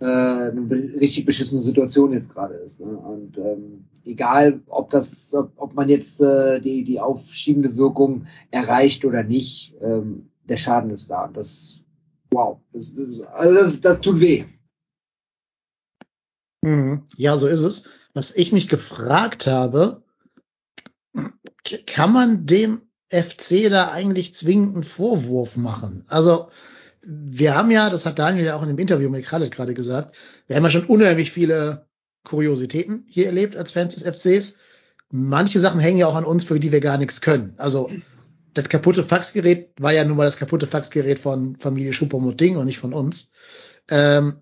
äh, eine richtig beschissene Situation jetzt gerade ist. Ne? Und ähm, egal, ob das, ob, ob man jetzt äh, die, die aufschiebende Wirkung erreicht oder nicht, ähm, der Schaden ist da. Das, wow, das, das, also das, das tut weh. Mhm. Ja, so ist es. Was ich mich gefragt habe, kann man dem FC da eigentlich zwingend einen Vorwurf machen. Also wir haben ja, das hat Daniel ja auch in dem Interview mit Khaled gerade gesagt, wir haben ja schon unheimlich viele Kuriositäten hier erlebt als Fans des FCs. Manche Sachen hängen ja auch an uns, für die wir gar nichts können. Also das kaputte Faxgerät war ja nun mal das kaputte Faxgerät von Familie Schuppermutting und nicht von uns. Ähm,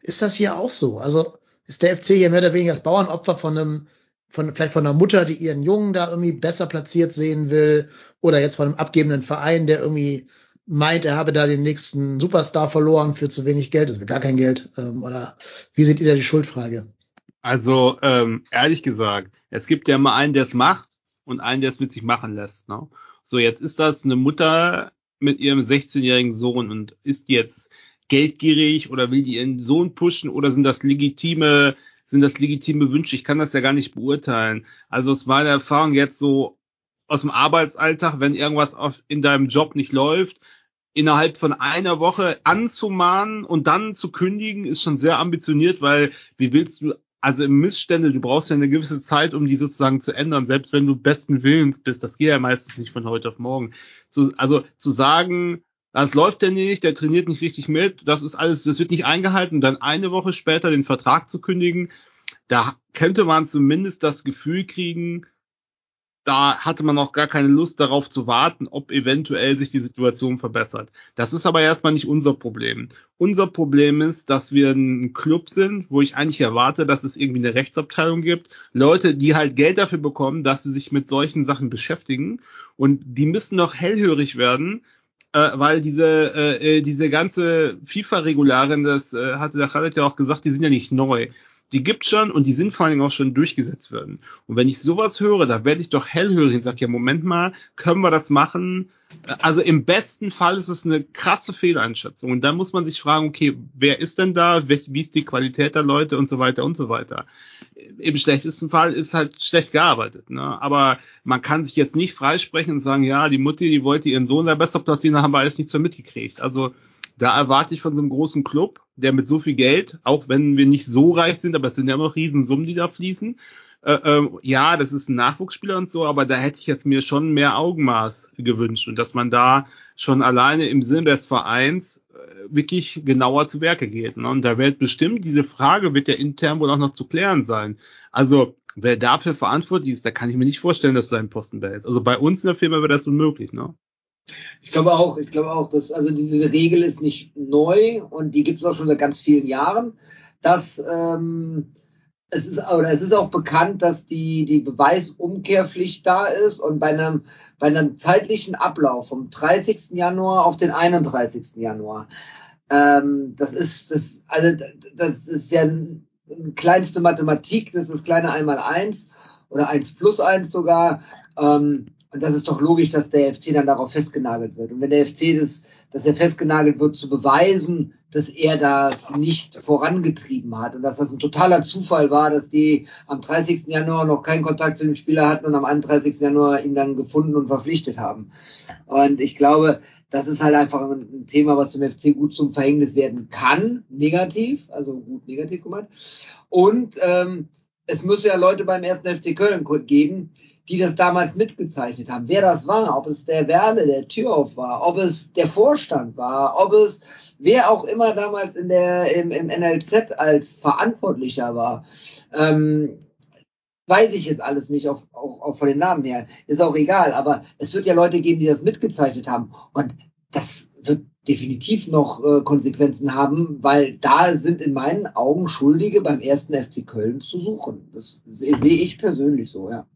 ist das hier auch so? Also ist der FC hier mehr oder weniger das Bauernopfer von einem von vielleicht von einer Mutter, die ihren Jungen da irgendwie besser platziert sehen will, oder jetzt von einem abgebenden Verein, der irgendwie meint, er habe da den nächsten Superstar verloren für zu wenig Geld, also gar kein Geld, ähm, oder wie seht ihr da die Schuldfrage? Also ähm, ehrlich gesagt, es gibt ja immer einen, der es macht und einen, der es mit sich machen lässt. Ne? So, jetzt ist das eine Mutter mit ihrem 16-jährigen Sohn und ist jetzt geldgierig oder will die ihren Sohn pushen oder sind das legitime sind das legitime Wünsche? Ich kann das ja gar nicht beurteilen. Also war eine Erfahrung jetzt so aus dem Arbeitsalltag, wenn irgendwas auf, in deinem Job nicht läuft, innerhalb von einer Woche anzumahnen und dann zu kündigen, ist schon sehr ambitioniert, weil wie willst du, also im Missstände, du brauchst ja eine gewisse Zeit, um die sozusagen zu ändern, selbst wenn du besten Willens bist, das geht ja meistens nicht von heute auf morgen. Zu, also zu sagen, das läuft der nicht, der trainiert nicht richtig mit, das ist alles, das wird nicht eingehalten, dann eine Woche später den Vertrag zu kündigen, da könnte man zumindest das Gefühl kriegen, da hatte man auch gar keine Lust darauf zu warten, ob eventuell sich die Situation verbessert. Das ist aber erstmal nicht unser Problem. Unser Problem ist, dass wir ein Club sind, wo ich eigentlich erwarte, dass es irgendwie eine Rechtsabteilung gibt. Leute, die halt Geld dafür bekommen, dass sie sich mit solchen Sachen beschäftigen. Und die müssen noch hellhörig werden, äh, weil diese, äh, äh, diese ganze FIFA-Regularien, das äh, hatte der Khaled ja auch gesagt, die sind ja nicht neu. Die gibt schon und die sind vor allen Dingen auch schon durchgesetzt worden. Und wenn ich sowas höre, da werde ich doch hellhörig und sage, ja, Moment mal, können wir das machen? Also im besten Fall ist es eine krasse Fehleinschätzung. Und da muss man sich fragen, okay, wer ist denn da? Wie ist die Qualität der Leute und so weiter und so weiter im schlechtesten Fall ist halt schlecht gearbeitet. Ne? Aber man kann sich jetzt nicht freisprechen und sagen, ja, die Mutti, die wollte ihren Sohn da besser platzieren, haben wir alles nichts mehr mitgekriegt. Also da erwarte ich von so einem großen Club, der mit so viel Geld, auch wenn wir nicht so reich sind, aber es sind ja immer noch Riesensummen, die da fließen, Äh, ähm, ja, das ist ein Nachwuchsspieler und so, aber da hätte ich jetzt mir schon mehr Augenmaß gewünscht und dass man da schon alleine im Sinne des Vereins äh, wirklich genauer zu Werke geht. Ne? Und da wird bestimmt diese Frage wird ja intern wohl auch noch zu klären sein. Also wer dafür verantwortlich ist, da kann ich mir nicht vorstellen, dass sein Posten behält. Also bei uns in der Firma wäre das unmöglich, ne? Ich glaube auch, ich glaube auch, dass also diese Regel ist nicht neu und die gibt es auch schon seit ganz vielen Jahren, dass ähm, es ist, oder es ist auch bekannt, dass die, die Beweisumkehrpflicht da ist und bei einem, bei einem zeitlichen Ablauf vom 30. Januar auf den 31. Januar. Ähm, das ist, das, also, das ist ja ein, ein kleinste Mathematik, das ist kleine einmal eins oder eins plus eins sogar. Ähm, und das ist doch logisch, dass der FC dann darauf festgenagelt wird. Und wenn der FC das, dass er festgenagelt wird, zu beweisen, dass er das nicht vorangetrieben hat und dass das ein totaler Zufall war, dass die am 30. Januar noch keinen Kontakt zu dem Spieler hatten und am 31. Januar ihn dann gefunden und verpflichtet haben. Und ich glaube, das ist halt einfach ein Thema, was dem FC gut zum Verhängnis werden kann, negativ, also gut negativ gemeint. Und ähm, es muss ja Leute beim ersten FC Köln geben, die das damals mitgezeichnet haben. Wer das war, ob es der Werle, der Türhoff war, ob es der Vorstand war, ob es wer auch immer damals in der, im, im NLZ als Verantwortlicher war. Ähm, weiß ich jetzt alles nicht, auch, auch, auch von den Namen her. Ist auch egal, aber es wird ja Leute geben, die das mitgezeichnet haben. Und das wird definitiv noch äh, Konsequenzen haben, weil da sind in meinen Augen Schuldige beim ersten FC Köln zu suchen. Das sehe ich persönlich so, ja.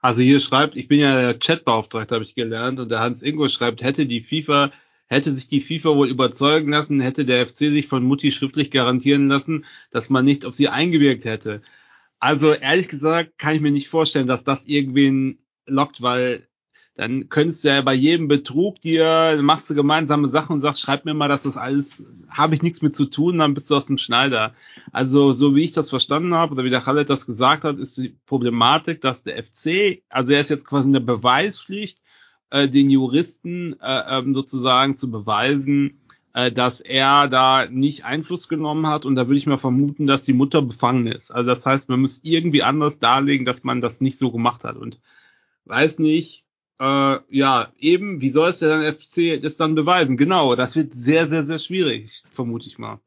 Also hier schreibt, ich bin ja der Chatbeauftragte, habe ich gelernt, und der Hans Ingo schreibt, hätte die FIFA, hätte sich die FIFA wohl überzeugen lassen, hätte der FC sich von Mutti schriftlich garantieren lassen, dass man nicht auf sie eingewirkt hätte. Also ehrlich gesagt kann ich mir nicht vorstellen, dass das irgendwen lockt, weil dann könntest du ja bei jedem Betrug dir, machst du gemeinsame Sachen und sagst, schreib mir mal, dass das alles, habe ich nichts mit zu tun, dann bist du aus dem Schneider. Also so wie ich das verstanden habe oder wie der Khaled das gesagt hat, ist die Problematik, dass der FC, also er ist jetzt quasi eine Beweispflicht, äh, den Juristen äh, ähm, sozusagen zu beweisen, äh, dass er da nicht Einfluss genommen hat und da würde ich mal vermuten, dass die Mutter befangen ist. Also das heißt, man muss irgendwie anders darlegen, dass man das nicht so gemacht hat und weiß nicht, äh, ja, eben, wie soll es der dann FC das dann beweisen? Genau, das wird sehr, sehr, sehr schwierig, vermute ich mal.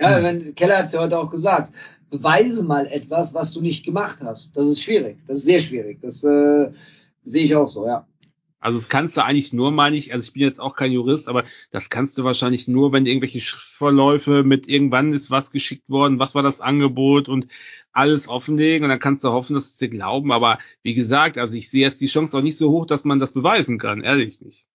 Ja, wenn, Keller hat es ja heute auch gesagt, beweise mal etwas, was du nicht gemacht hast. Das ist schwierig, das ist sehr schwierig. Das äh, sehe ich auch so, ja. Also das kannst du eigentlich nur, meine ich, also ich bin jetzt auch kein Jurist, aber das kannst du wahrscheinlich nur, wenn irgendwelche Verläufe mit irgendwann ist was geschickt worden, was war das Angebot und alles offenlegen und dann kannst du hoffen, dass sie glauben. Aber wie gesagt, also ich sehe jetzt die Chance auch nicht so hoch, dass man das beweisen kann, ehrlich nicht.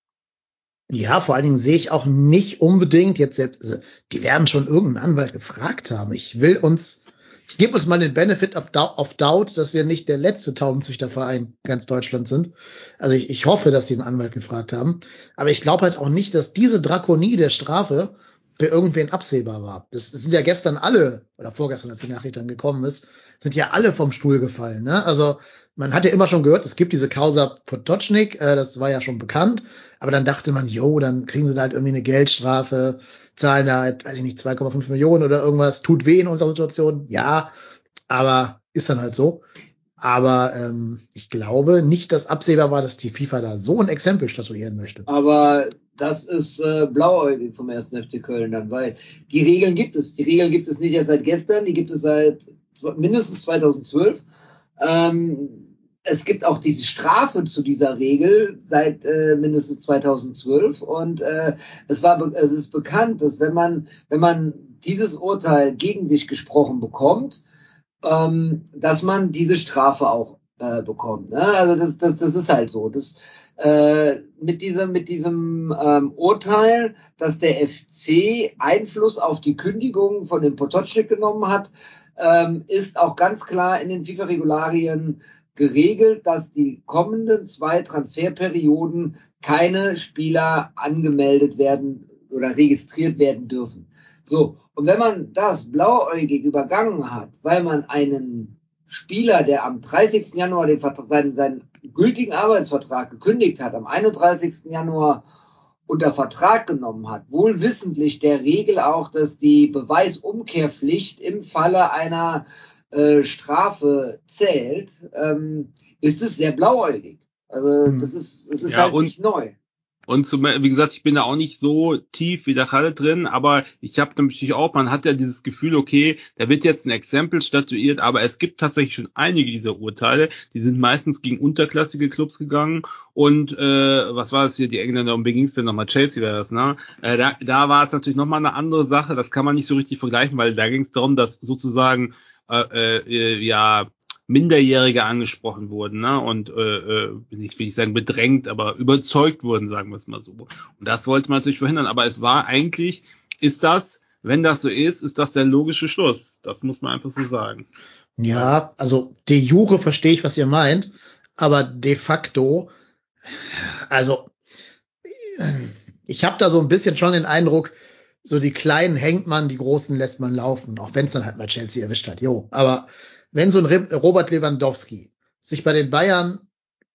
Ja, vor allen Dingen sehe ich auch nicht unbedingt jetzt selbst, also die werden schon irgendeinen Anwalt gefragt haben. Ich will uns, ich gebe uns mal den Benefit of Doubt, dass wir nicht der letzte Taubenzüchterverein ganz Deutschland sind. Also ich, ich hoffe, dass sie einen Anwalt gefragt haben. Aber ich glaube halt auch nicht, dass diese Drakonie der Strafe für irgendwen absehbar war. Das sind ja gestern alle, oder vorgestern, als die Nachricht dann gekommen ist, sind ja alle vom Stuhl gefallen. Ne? Also man hat ja immer schon gehört, es gibt diese Causa Potocznik, äh, das war ja schon bekannt, aber dann dachte man, jo, dann kriegen sie da halt irgendwie eine Geldstrafe, zahlen da weiß ich nicht, 2,5 Millionen oder irgendwas, tut weh in unserer Situation, ja, aber ist dann halt so. Aber ähm, ich glaube nicht, dass absehbar war, dass die FIFA da so ein Exempel statuieren möchte. Aber das ist äh, blauäugig vom ersten FC Köln dann, weil die Regeln gibt es. Die Regeln gibt es nicht erst seit gestern, die gibt es seit mindestens 2012. Ähm, es gibt auch diese Strafe zu dieser Regel seit äh, mindestens 2012 und äh, es war es ist bekannt, dass wenn man wenn man dieses Urteil gegen sich gesprochen bekommt, ähm, dass man diese Strafe auch äh, bekommt. Ne? Also das, das, das ist halt so. Das, äh, mit diesem, mit diesem ähm, Urteil, dass der FC Einfluss auf die Kündigung von dem Potocznik genommen hat, ähm, ist auch ganz klar in den FIFA-Regularien geregelt, dass die kommenden zwei Transferperioden keine Spieler angemeldet werden oder registriert werden dürfen. So, und wenn man das blauäugig übergangen hat, weil man einen Spieler, der am 30. Januar den Vertrag, seinen, seinen gültigen Arbeitsvertrag gekündigt hat, am 31. Januar unter Vertrag genommen hat, wohl wissentlich der Regel auch, dass die Beweisumkehrpflicht im Falle einer äh, Strafe zählt, ähm, ist es sehr blauäugig. Also Mhm. das ist, das ist Ja, halt und- nicht neu. Und zum, wie gesagt, ich bin da auch nicht so tief wie der Halle drin, aber ich habe natürlich auch, man hat ja dieses Gefühl, okay, da wird jetzt ein Exempel statuiert, aber es gibt tatsächlich schon einige dieser Urteile, die sind meistens gegen unterklassige Clubs gegangen und äh, was war das hier, die Engländer, um wen ging's denn nochmal? Chelsea war das, ne? Äh, da, da war es natürlich nochmal eine andere Sache, das kann man nicht so richtig vergleichen, weil da ging es darum, dass sozusagen äh, äh, ja Minderjährige angesprochen wurden, ne? Und äh, äh, ich will nicht sagen bedrängt, aber überzeugt wurden, sagen wir es mal so. Und das wollte man natürlich verhindern. Aber es war eigentlich, ist das, wenn das so ist, ist das der logische Schluss. Das muss man einfach so sagen. Ja, also de jure verstehe ich, was ihr meint, aber de facto, also ich habe da so ein bisschen schon den Eindruck, so die Kleinen hängt man, die Großen lässt man laufen, auch wenn es dann halt mal Chelsea erwischt hat. Jo, aber wenn so ein Robert Lewandowski sich bei den Bayern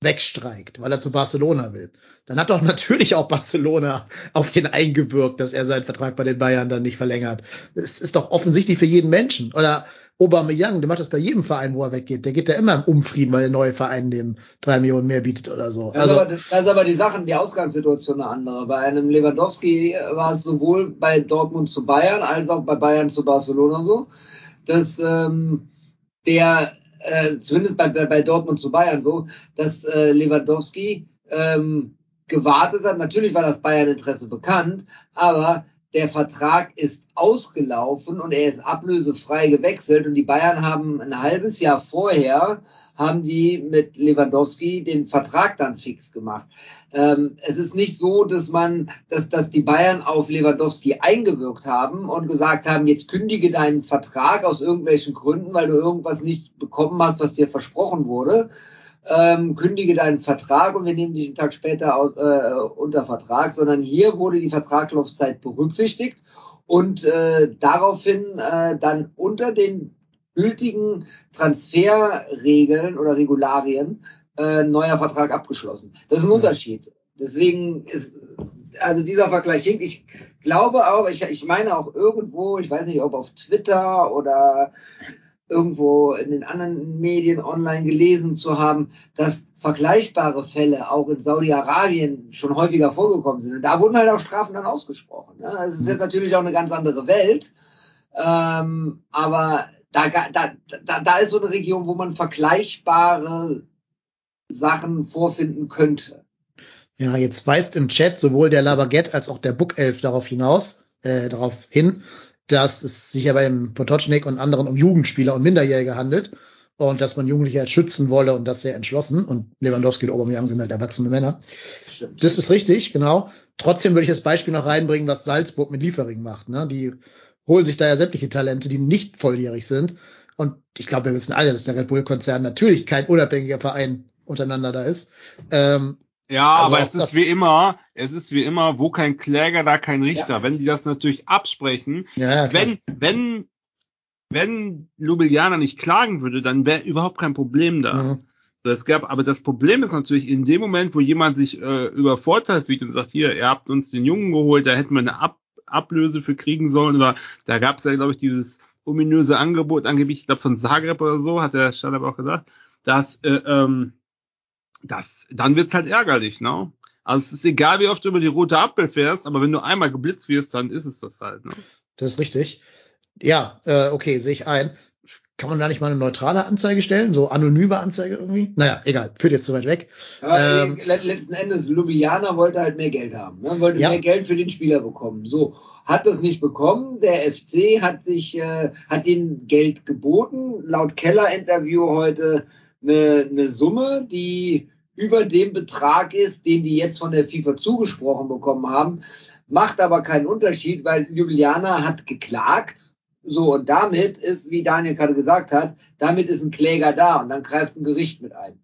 wegstreikt, weil er zu Barcelona will, dann hat doch *laughs* natürlich auch Barcelona auf den eingewirkt, dass er seinen Vertrag bei den Bayern dann nicht verlängert. Das ist doch offensichtlich für jeden Menschen. Oder Aubameyang, der macht das bei jedem Verein, wo er weggeht. Der geht ja immer im Umfrieden, weil der neue Verein dem drei Millionen mehr bietet oder so. Das, ist Also, aber, das, das ist aber die Sachen, die Ausgangssituation eine andere. Bei einem Lewandowski war es sowohl bei Dortmund zu Bayern als auch bei Bayern zu Barcelona so, dass ähm, der, äh, zumindest bei, bei, bei Dortmund zu Bayern so, dass äh, Lewandowski ähm, gewartet hat. Natürlich war das Bayern-Interesse bekannt, aber der Vertrag ist ausgelaufen und er ist ablösefrei gewechselt und die Bayern haben ein halbes Jahr vorher haben die mit Lewandowski den Vertrag dann fix gemacht. Ähm, es ist nicht so, dass man, dass, dass die Bayern auf Lewandowski eingewirkt haben und gesagt haben, jetzt kündige deinen Vertrag aus irgendwelchen Gründen, weil du irgendwas nicht bekommen hast, was dir versprochen wurde. Ähm, kündige deinen Vertrag und wir nehmen dich einen Tag später aus, äh, unter Vertrag, sondern hier wurde die Vertragslaufzeit berücksichtigt und äh, daraufhin äh, dann unter den gültigen Transferregeln oder Regularien äh, neuer Vertrag abgeschlossen. Das ist ein Unterschied. Deswegen ist also dieser Vergleich hinkt. Ich glaube auch, ich, ich meine auch irgendwo, ich weiß nicht, ob auf Twitter oder irgendwo in den anderen Medien online gelesen zu haben, dass vergleichbare Fälle auch in Saudi-Arabien schon häufiger vorgekommen sind. Und da wurden halt auch Strafen dann ausgesprochen. Ne? Das ist jetzt natürlich auch eine ganz andere Welt. Ähm, aber da, da, da, da ist so eine Region, wo man vergleichbare Sachen vorfinden könnte. ja, jetzt weist im Chat sowohl der Labaguette als auch der Bookelf darauf hinaus, äh, darauf hin, dass es sich ja beim Potocznik und anderen um Jugendspieler und Minderjährige handelt und dass man Jugendliche halt schützen wolle und das sehr entschlossen. Und Lewandowski und Aubameyang sind halt erwachsene Männer. Stimmt. Das ist richtig, genau. Trotzdem würde ich das Beispiel noch reinbringen, was Salzburg mit Liefering macht. Ne? Die holen sich da ja sämtliche Talente, die nicht volljährig sind. Und ich glaube, wir wissen alle, dass der Red Bull-Konzern natürlich kein unabhängiger Verein untereinander da ist. Ähm, Ja, Also aber es ist das- wie immer, es ist wie immer, wo kein Kläger, da kein Richter. Ja. Wenn die das natürlich absprechen, ja, wenn, wenn, wenn Ljubljana nicht klagen würde, dann wäre überhaupt kein Problem da. Mhm. Es gab, aber das Problem ist natürlich in dem Moment, wo jemand sich äh, übervorteilt fühlt und sagt, hier, ihr habt uns den Jungen geholt, da hätten wir eine Ab Ablöse für kriegen sollen oder da gab es ja, glaube ich, dieses ominöse Angebot, angeblich, ich glaube von Zagreb oder so, hat der Stalab auch gesagt, dass äh, ähm, das, dann wird's halt ärgerlich, ne? Also es ist egal, wie oft du über die rote Ampel fährst, aber wenn du einmal geblitzt wirst, dann ist es das halt, ne? Das ist richtig. Ja, äh, okay, sehe ich ein. Kann man da nicht mal eine neutrale Anzeige stellen? So anonyme Anzeige irgendwie? Naja, egal, führt jetzt zu weit weg. Aber Ähm, äh, letzten Endes, Ljubljana wollte halt mehr Geld haben, ne? wollte Ja. mehr Geld für den Spieler bekommen. So, hat das nicht bekommen. Der FC hat sich, äh, hat den Geld geboten. Laut Keller-Interview heute eine, eine Summe, die über dem Betrag ist, den die jetzt von der FIFA zugesprochen bekommen haben. Macht aber keinen Unterschied, weil Ljubljana hat geklagt. So, und damit ist, wie Daniel gerade gesagt hat, damit ist ein Kläger da und dann greift ein Gericht mit ein.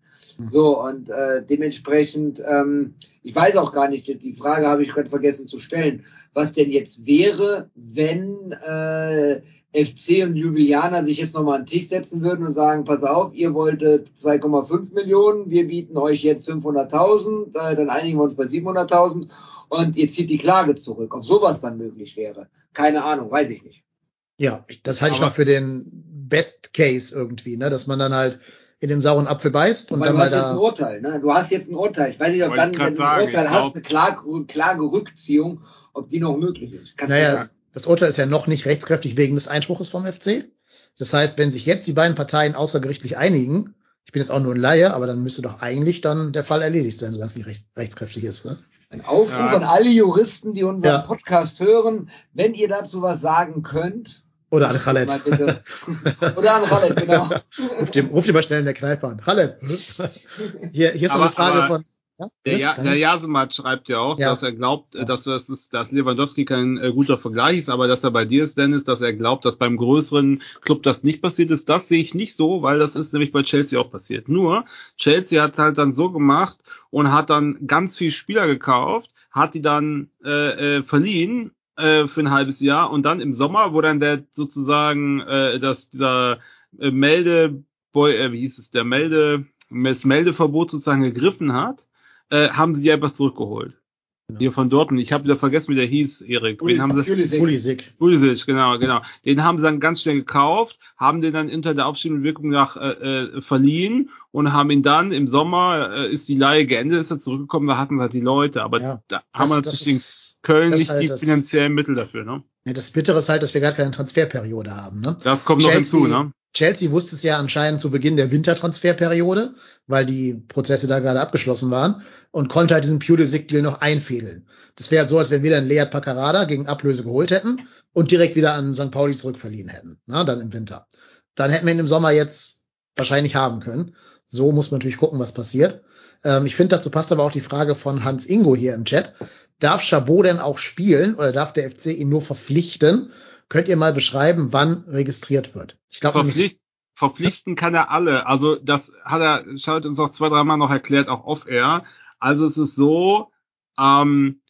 So, und äh, dementsprechend, ähm, ich weiß auch gar nicht, die Frage habe ich ganz vergessen zu stellen, was denn jetzt wäre, wenn äh, FC und Ljubljana sich jetzt nochmal an den Tisch setzen würden und sagen, pass auf, ihr wolltet 2,5 Millionen, wir bieten euch jetzt 500.000, äh, dann einigen wir uns bei 700.000 und ihr zieht die Klage zurück. Ob sowas dann möglich wäre, keine Ahnung, weiß ich nicht. Ja, das halte ich noch für den Best Case irgendwie, ne? Dass man dann halt in den sauren Apfel beißt und dann du mal hast jetzt ein Urteil, ne? Du hast jetzt ein Urteil. Ich weiß nicht, ob dann, wenn du ein sagen, Urteil hast, eine Klage, Klagerückziehung, ob die noch möglich ist. Kannst du Naja, sagen. Das Urteil ist ja noch nicht rechtskräftig wegen des Einspruches vom FC. Das heißt, wenn sich jetzt die beiden Parteien außergerichtlich einigen, ich bin jetzt auch nur ein Laie, aber dann müsste doch eigentlich dann der Fall erledigt sein, solange es nicht recht, rechtskräftig ist. Ne? Ein Aufruf Ja. an alle Juristen, die unseren Ja. Podcast hören, wenn ihr dazu was sagen könnt. Oder an Khaled. Oder an Khaled, genau. Ruft ihr, ruft ihr mal schnell in der Kneipe an. Khaled. *laughs* Hier, hier ist noch Aber- eine Frage aber von. Ja, Der, ja, der Jasemat schreibt ja auch, Ja. dass er glaubt, Ja. dass, das ist, dass Lewandowski kein äh, guter Vergleich ist, aber dass er bei dir ist, Dennis, dass er glaubt, dass beim größeren Club das nicht passiert ist. Das sehe ich nicht so, weil das ist nämlich bei Chelsea auch passiert. Nur, Chelsea hat halt dann so gemacht und hat dann ganz viel Spieler gekauft, hat die dann äh, äh, verliehen äh, für ein halbes Jahr und dann im Sommer, wo dann der sozusagen äh, dass dieser äh, Melde, Boy, äh, wie hieß es, der Melde, das Meldeverbot sozusagen gegriffen hat, äh, haben sie die einfach zurückgeholt. Genau. Hier von Dortmund. Ich habe wieder vergessen, wie der hieß, Erik. Wen haben sie? Pulisic. Pulisic. Pulisic, genau, genau. Den haben sie dann ganz schnell gekauft, haben den dann unter der aufschiebenden Wirkung nach äh, äh, verliehen und haben ihn dann im Sommer, äh, ist die Leihe geendet, ist er zurückgekommen, da hatten sie halt die Leute. Aber Ja. da haben wir Das, das, natürlich in ist, Köln das nicht halt die das- finanziellen Mittel dafür, ne? ja, das Bittere ist halt, dass wir gar keine Transferperiode haben. Ne? Das kommt noch Chelsea- hinzu, ne? Chelsea wusste es ja anscheinend zu Beginn der Wintertransferperiode, weil die Prozesse da gerade abgeschlossen waren und konnte halt diesen Pulisic-Deal noch einfädeln. Das wäre so, als wenn wir dann Lead Paccarada gegen Ablöse geholt hätten und direkt wieder an St. Pauli zurückverliehen hätten, na, dann im Winter. Dann hätten wir ihn im Sommer jetzt wahrscheinlich haben können. So muss man natürlich gucken, was passiert. Ähm, ich finde, dazu passt aber auch die Frage von Hans Ingo hier im Chat. Darf Chabot denn auch spielen oder darf der FC ihn nur verpflichten? Könnt ihr mal beschreiben, wann registriert wird? Ich glaube Verpflicht, verpflichten kann er alle. Also das hat er, schaut uns auch zwei, dreimal noch erklärt, auch off-air. Also es ist so, ähm,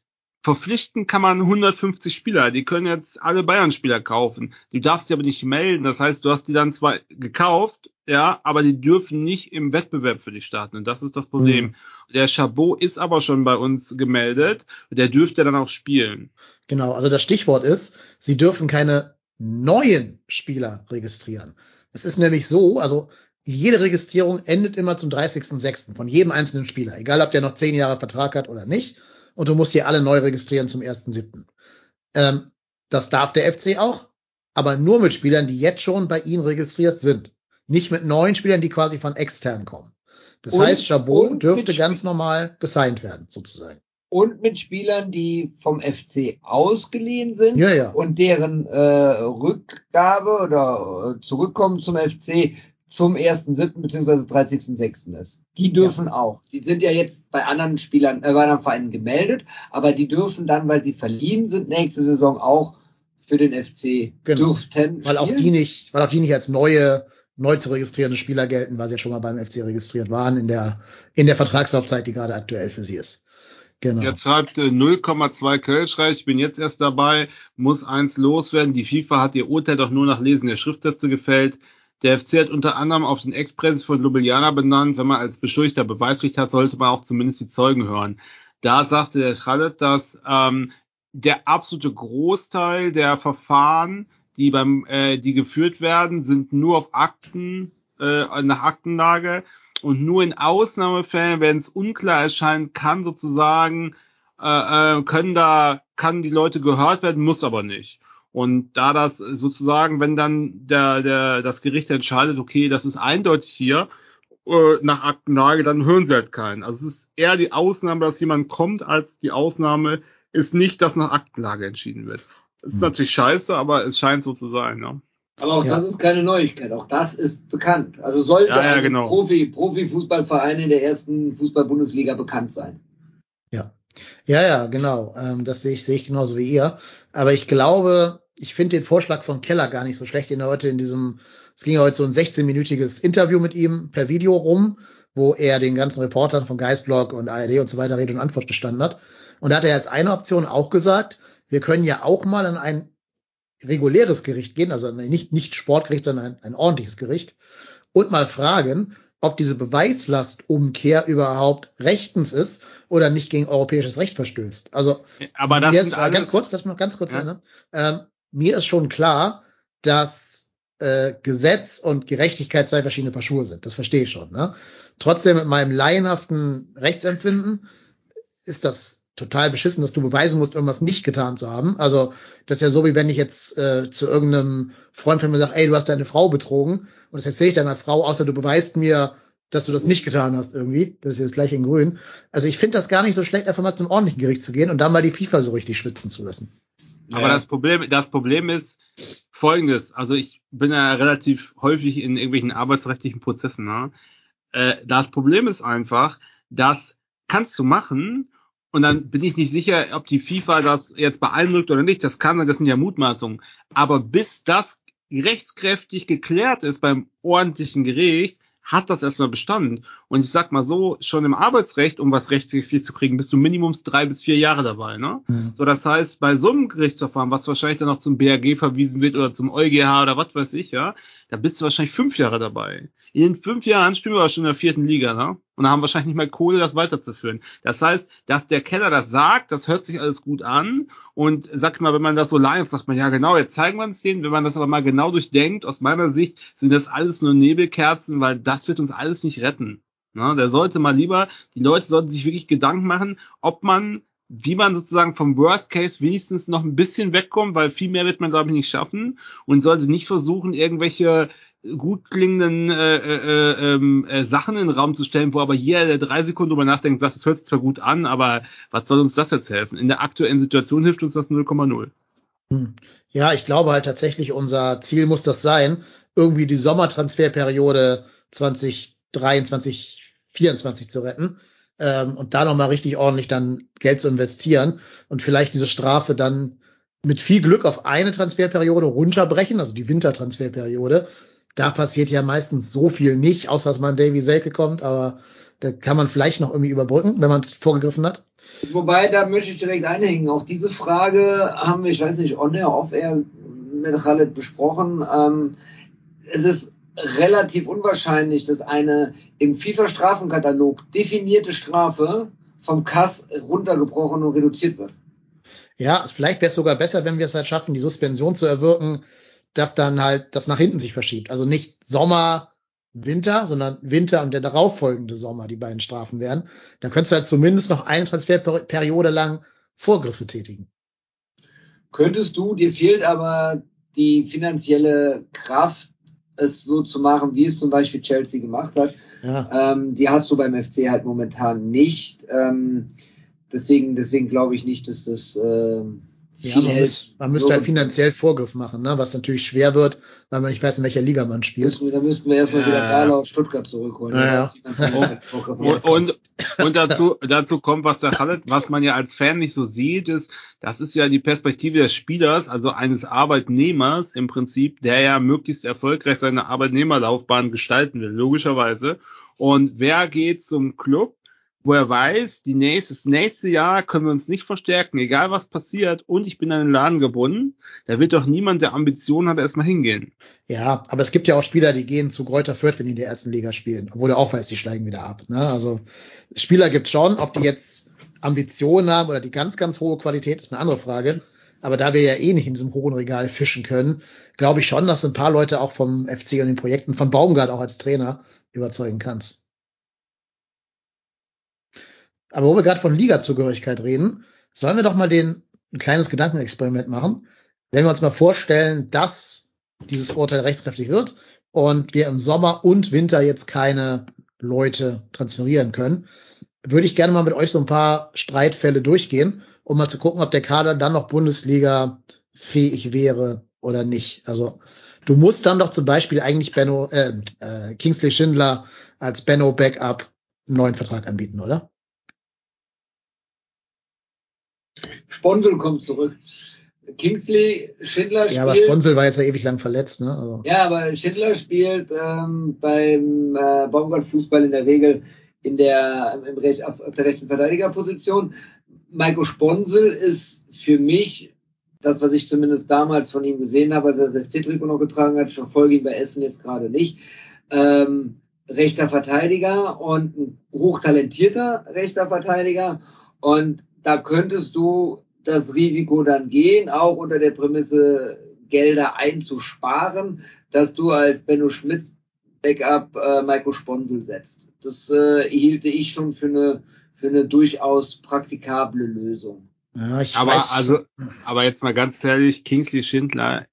verpflichten kann man 150 Spieler. Die können jetzt alle Bayern-Spieler kaufen. Du darfst die aber nicht melden. Das heißt, du hast die dann zwar gekauft, ja, aber die dürfen nicht im Wettbewerb für dich starten. Und das ist das Problem. Mhm. Der Chabot ist aber schon bei uns gemeldet. Der dürfte dann auch spielen. Genau, also das Stichwort ist, sie dürfen keine neuen Spieler registrieren. Es ist nämlich so, also jede Registrierung endet immer zum 30.06. von jedem einzelnen Spieler, egal ob der noch zehn Jahre Vertrag hat oder nicht. Und du musst hier alle neu registrieren zum 1.07. Ähm, das darf der FC auch, aber nur mit Spielern, die jetzt schon bei ihnen registriert sind. Nicht mit neuen Spielern, die quasi von extern kommen. Das Und- heißt, Chabot dürfte ganz normal gesigned werden, sozusagen. Und mit Spielern, die vom FC ausgeliehen sind Ja, ja. und deren äh, Rückgabe oder äh, Zurückkommen zum FC zum 1.7. bzw. 30.6. ist. Die dürfen auch. Die sind ja jetzt bei anderen Spielern, äh, bei anderen Vereinen gemeldet, aber die dürfen dann, weil sie verliehen sind, nächste Saison auch für den FC Genau. dürften. weil auch die nicht, weil auch die nicht als neue, neu zu registrierende Spieler gelten, weil sie ja schon mal beim FC registriert waren in der, in der Vertragslaufzeit, die gerade aktuell für sie ist. Genau. Jetzt schreibt äh, 0,2 Kölschreich, ich bin jetzt erst dabei, muss eins loswerden. Die FIFA hat ihr Urteil doch nur nach Lesen der Schriftsätze gefällt. Der FC hat unter anderem auf den Ex-Präsident von Ljubljana benannt. Wenn man als Beschuldigter Beweisrecht hat, sollte man auch zumindest die Zeugen hören. Da sagte der Khaled, dass ähm, der absolute Großteil der Verfahren, die beim, äh, die geführt werden, sind nur auf Akten, äh, nach Aktenlage und nur in Ausnahmefällen, wenn es unklar erscheint, kann sozusagen äh, äh, können da kann die Leute gehört werden, muss aber nicht. Und da das sozusagen, wenn dann der der das Gericht entscheidet, okay, das ist eindeutig hier äh, nach Aktenlage, dann hören sie halt keinen. Also es ist eher die Ausnahme, dass jemand kommt, als die Ausnahme ist nicht, dass nach Aktenlage entschieden wird. Das ist Hm. natürlich scheiße, aber es scheint so zu sein. Ne? Aber auch Ja. das ist keine Neuigkeit. Auch das ist bekannt. Also sollte Ja, ja, einem genau. Profi, Profifußballverein in der ersten Fußball-Bundesliga bekannt sein. Ja. Ja, ja, genau. Ähm, das sehe ich, sehe ich genauso wie ihr. Aber ich glaube, ich finde den Vorschlag von Keller gar nicht so schlecht, den er heute in diesem, es ging ja heute so ein 16-minütiges Interview mit ihm per Video rum, wo er den ganzen Reportern von Geistblog und ARD und so weiter Rede und Antwort gestanden hat. Und da hat er als eine Option auch gesagt, wir können ja auch mal an ein reguläres Gericht gehen, also nicht, nicht Sportgericht, sondern ein, ein ordentliches Gericht und mal fragen, ob diese Beweislastumkehr überhaupt rechtens ist oder nicht gegen europäisches Recht verstößt. Also Aber das sind ist, alles, ganz kurz, lass mich noch ganz kurz Ja. ja. ähm, mir ist schon klar, dass äh, Gesetz und Gerechtigkeit zwei verschiedene Paar Schuhe sind. Das verstehe ich schon. Ne? Trotzdem mit meinem laienhaften Rechtsempfinden ist das total beschissen, dass du beweisen musst, irgendwas nicht getan zu haben. Also das ist ja so, wie wenn ich jetzt äh, zu irgendeinem Freund von mir sage, ey, du hast deine Frau betrogen und das erzähle ich deiner Frau, außer du beweist mir, dass du das nicht getan hast irgendwie. Das ist jetzt gleich in grün. Also ich finde das gar nicht so schlecht, einfach mal zum ordentlichen Gericht zu gehen und da mal die FIFA so richtig schwitzen zu lassen. Aber ja. das Problem, das Problem ist folgendes. Also ich bin ja relativ häufig in irgendwelchen arbeitsrechtlichen Prozessen. Ne? Äh, das Problem ist einfach, das kannst du machen und dann bin ich nicht sicher, ob die FIFA das jetzt beeindruckt oder nicht. Das kann sein, das sind ja Mutmaßungen. Aber bis das rechtskräftig geklärt ist beim ordentlichen Gericht, hat das erstmal Bestand. Und ich sag mal so, schon im Arbeitsrecht, um was rechtskräftig zu kriegen, bist du minimums drei bis vier Jahre dabei. Ne? Mhm. So, das heißt, bei so einem Gerichtsverfahren, was wahrscheinlich dann noch zum BAG verwiesen wird oder zum EuGH oder was weiß ich, ja, da bist du wahrscheinlich fünf Jahre dabei. In den fünf Jahren spielen wir aber schon in der vierten Liga, ne? Und haben wahrscheinlich nicht mehr Kohle, das weiterzuführen. Das heißt, dass der Keller das sagt, das hört sich alles gut an. Und sag mal, wenn man das so live sagt man, ja genau, jetzt zeigen wir uns den. Wenn man das aber mal genau durchdenkt, aus meiner Sicht sind das alles nur Nebelkerzen, weil das wird uns alles nicht retten. Ne? Der sollte mal lieber, die Leute sollten sich wirklich Gedanken machen, ob man wie man sozusagen vom Worst Case wenigstens noch ein bisschen wegkommt, weil viel mehr wird man, glaube ich, nicht schaffen und sollte nicht versuchen, irgendwelche gut klingenden äh, äh, ähm, äh, Sachen in den Raum zu stellen, wo aber jeder, der drei Sekunden drüber nachdenkt, sagt, das hört sich zwar gut an, aber was soll uns das jetzt helfen? In der aktuellen Situation hilft uns das 0,0. Hm. Ja, ich glaube halt tatsächlich, unser Ziel muss das sein, irgendwie die Sommertransferperiode 2023, 2024 zu retten ähm, und da nochmal richtig ordentlich dann Geld zu investieren und vielleicht diese Strafe dann mit viel Glück auf eine Transferperiode runterbrechen, also die Wintertransferperiode. Da passiert ja meistens so viel nicht, außer dass man Davy Selke kommt, aber da kann man vielleicht noch irgendwie überbrücken, wenn man vorgegriffen hat. Wobei, da möchte ich direkt einhängen. Auch diese Frage haben wir, ich weiß nicht, on air, off air mit Khaled besprochen. Ähm, es ist relativ unwahrscheinlich, dass eine im FIFA-Strafenkatalog definierte Strafe vom Kass runtergebrochen und reduziert wird. Ja, vielleicht wäre es sogar besser, wenn wir es halt schaffen, die Suspension zu erwirken, dass dann halt das nach hinten sich verschiebt. Also nicht Sommer, Winter, sondern Winter und der darauffolgende Sommer die beiden Strafen wären. Dann könntest du halt zumindest noch eine Transferperiode lang Vorgriffe tätigen. Könntest du, dir fehlt aber die finanzielle Kraft, es so zu machen, wie es zum Beispiel Chelsea gemacht hat. Ja. Ähm, die hast du beim FC halt momentan nicht. Ähm, deswegen, deswegen glaube ich nicht, dass das äh, ja, man, muss, man müsste halt finanziell Vorgriff machen, ne? was natürlich schwer wird, weil man nicht weiß, in welcher Liga man spielt. Da müssten wir erstmal ja. wieder Gala aus Stuttgart zurückholen. Ja, *laughs* und, und, und, dazu, dazu kommt, was der Khaled, was man ja als Fan nicht so sieht, ist, das ist ja die Perspektive des Spielers, also eines Arbeitnehmers im Prinzip, der ja möglichst erfolgreich seine Arbeitnehmerlaufbahn gestalten will, logischerweise. Und wer geht zum Club? Wo er weiß, die nächste, das nächste Jahr können wir uns nicht verstärken, egal was passiert, und ich bin an den Laden gebunden, da wird doch niemand, der Ambitionen hat, erstmal hingehen. Ja, aber es gibt ja auch Spieler, die gehen zu Greuther Fürth, wenn die in der ersten Liga spielen, obwohl er auch weiß, die steigen wieder ab. Ne? Also Spieler gibt schon, ob die jetzt Ambitionen haben oder die ganz, ganz hohe Qualität, ist eine andere Frage. Aber da wir ja eh nicht in diesem hohen Regal fischen können, glaube ich schon, dass ein paar Leute auch vom FC und den Projekten von Baumgart auch als Trainer überzeugen kannst. Aber wo wir gerade von Liga-Zugehörigkeit reden, sollen wir doch mal den ein kleines Gedankenexperiment machen. Wenn wir uns mal vorstellen, dass dieses Urteil rechtskräftig wird und wir im Sommer und Winter jetzt keine Leute transferieren können, würde ich gerne mal mit euch so ein paar Streitfälle durchgehen, um mal zu gucken, ob der Kader dann noch Bundesliga fähig wäre oder nicht. Also du musst dann doch zum Beispiel eigentlich Benno, äh, äh, Kingsley Schindler als Benno Backup einen neuen Vertrag anbieten, oder? Sponsel kommt zurück. Kingsley, Schindler spielt. Ja, aber Sponsel war jetzt ja ewig lang verletzt, ne? Also. Ja, aber Schindler spielt ähm, beim äh, Baumgart-Fußball in der Regel in der, im Recht, auf, auf der rechten Verteidigerposition. Michael Sponsel ist für mich das, was ich zumindest damals von ihm gesehen habe, als er das FC-Trikot noch getragen hat. Ich verfolge ihn bei Essen jetzt gerade nicht. Ähm, rechter Verteidiger und ein hochtalentierter rechter Verteidiger. Und da könntest du das Risiko dann gehen, auch unter der Prämisse, Gelder einzusparen, dass du als Benno Schmitz Backup äh, Maiko Sponsel setzt. Das äh, hielte ich schon für eine, für eine durchaus praktikable Lösung. Ja, ich aber weiß. also, aber jetzt mal ganz ehrlich, Kingsley Schindler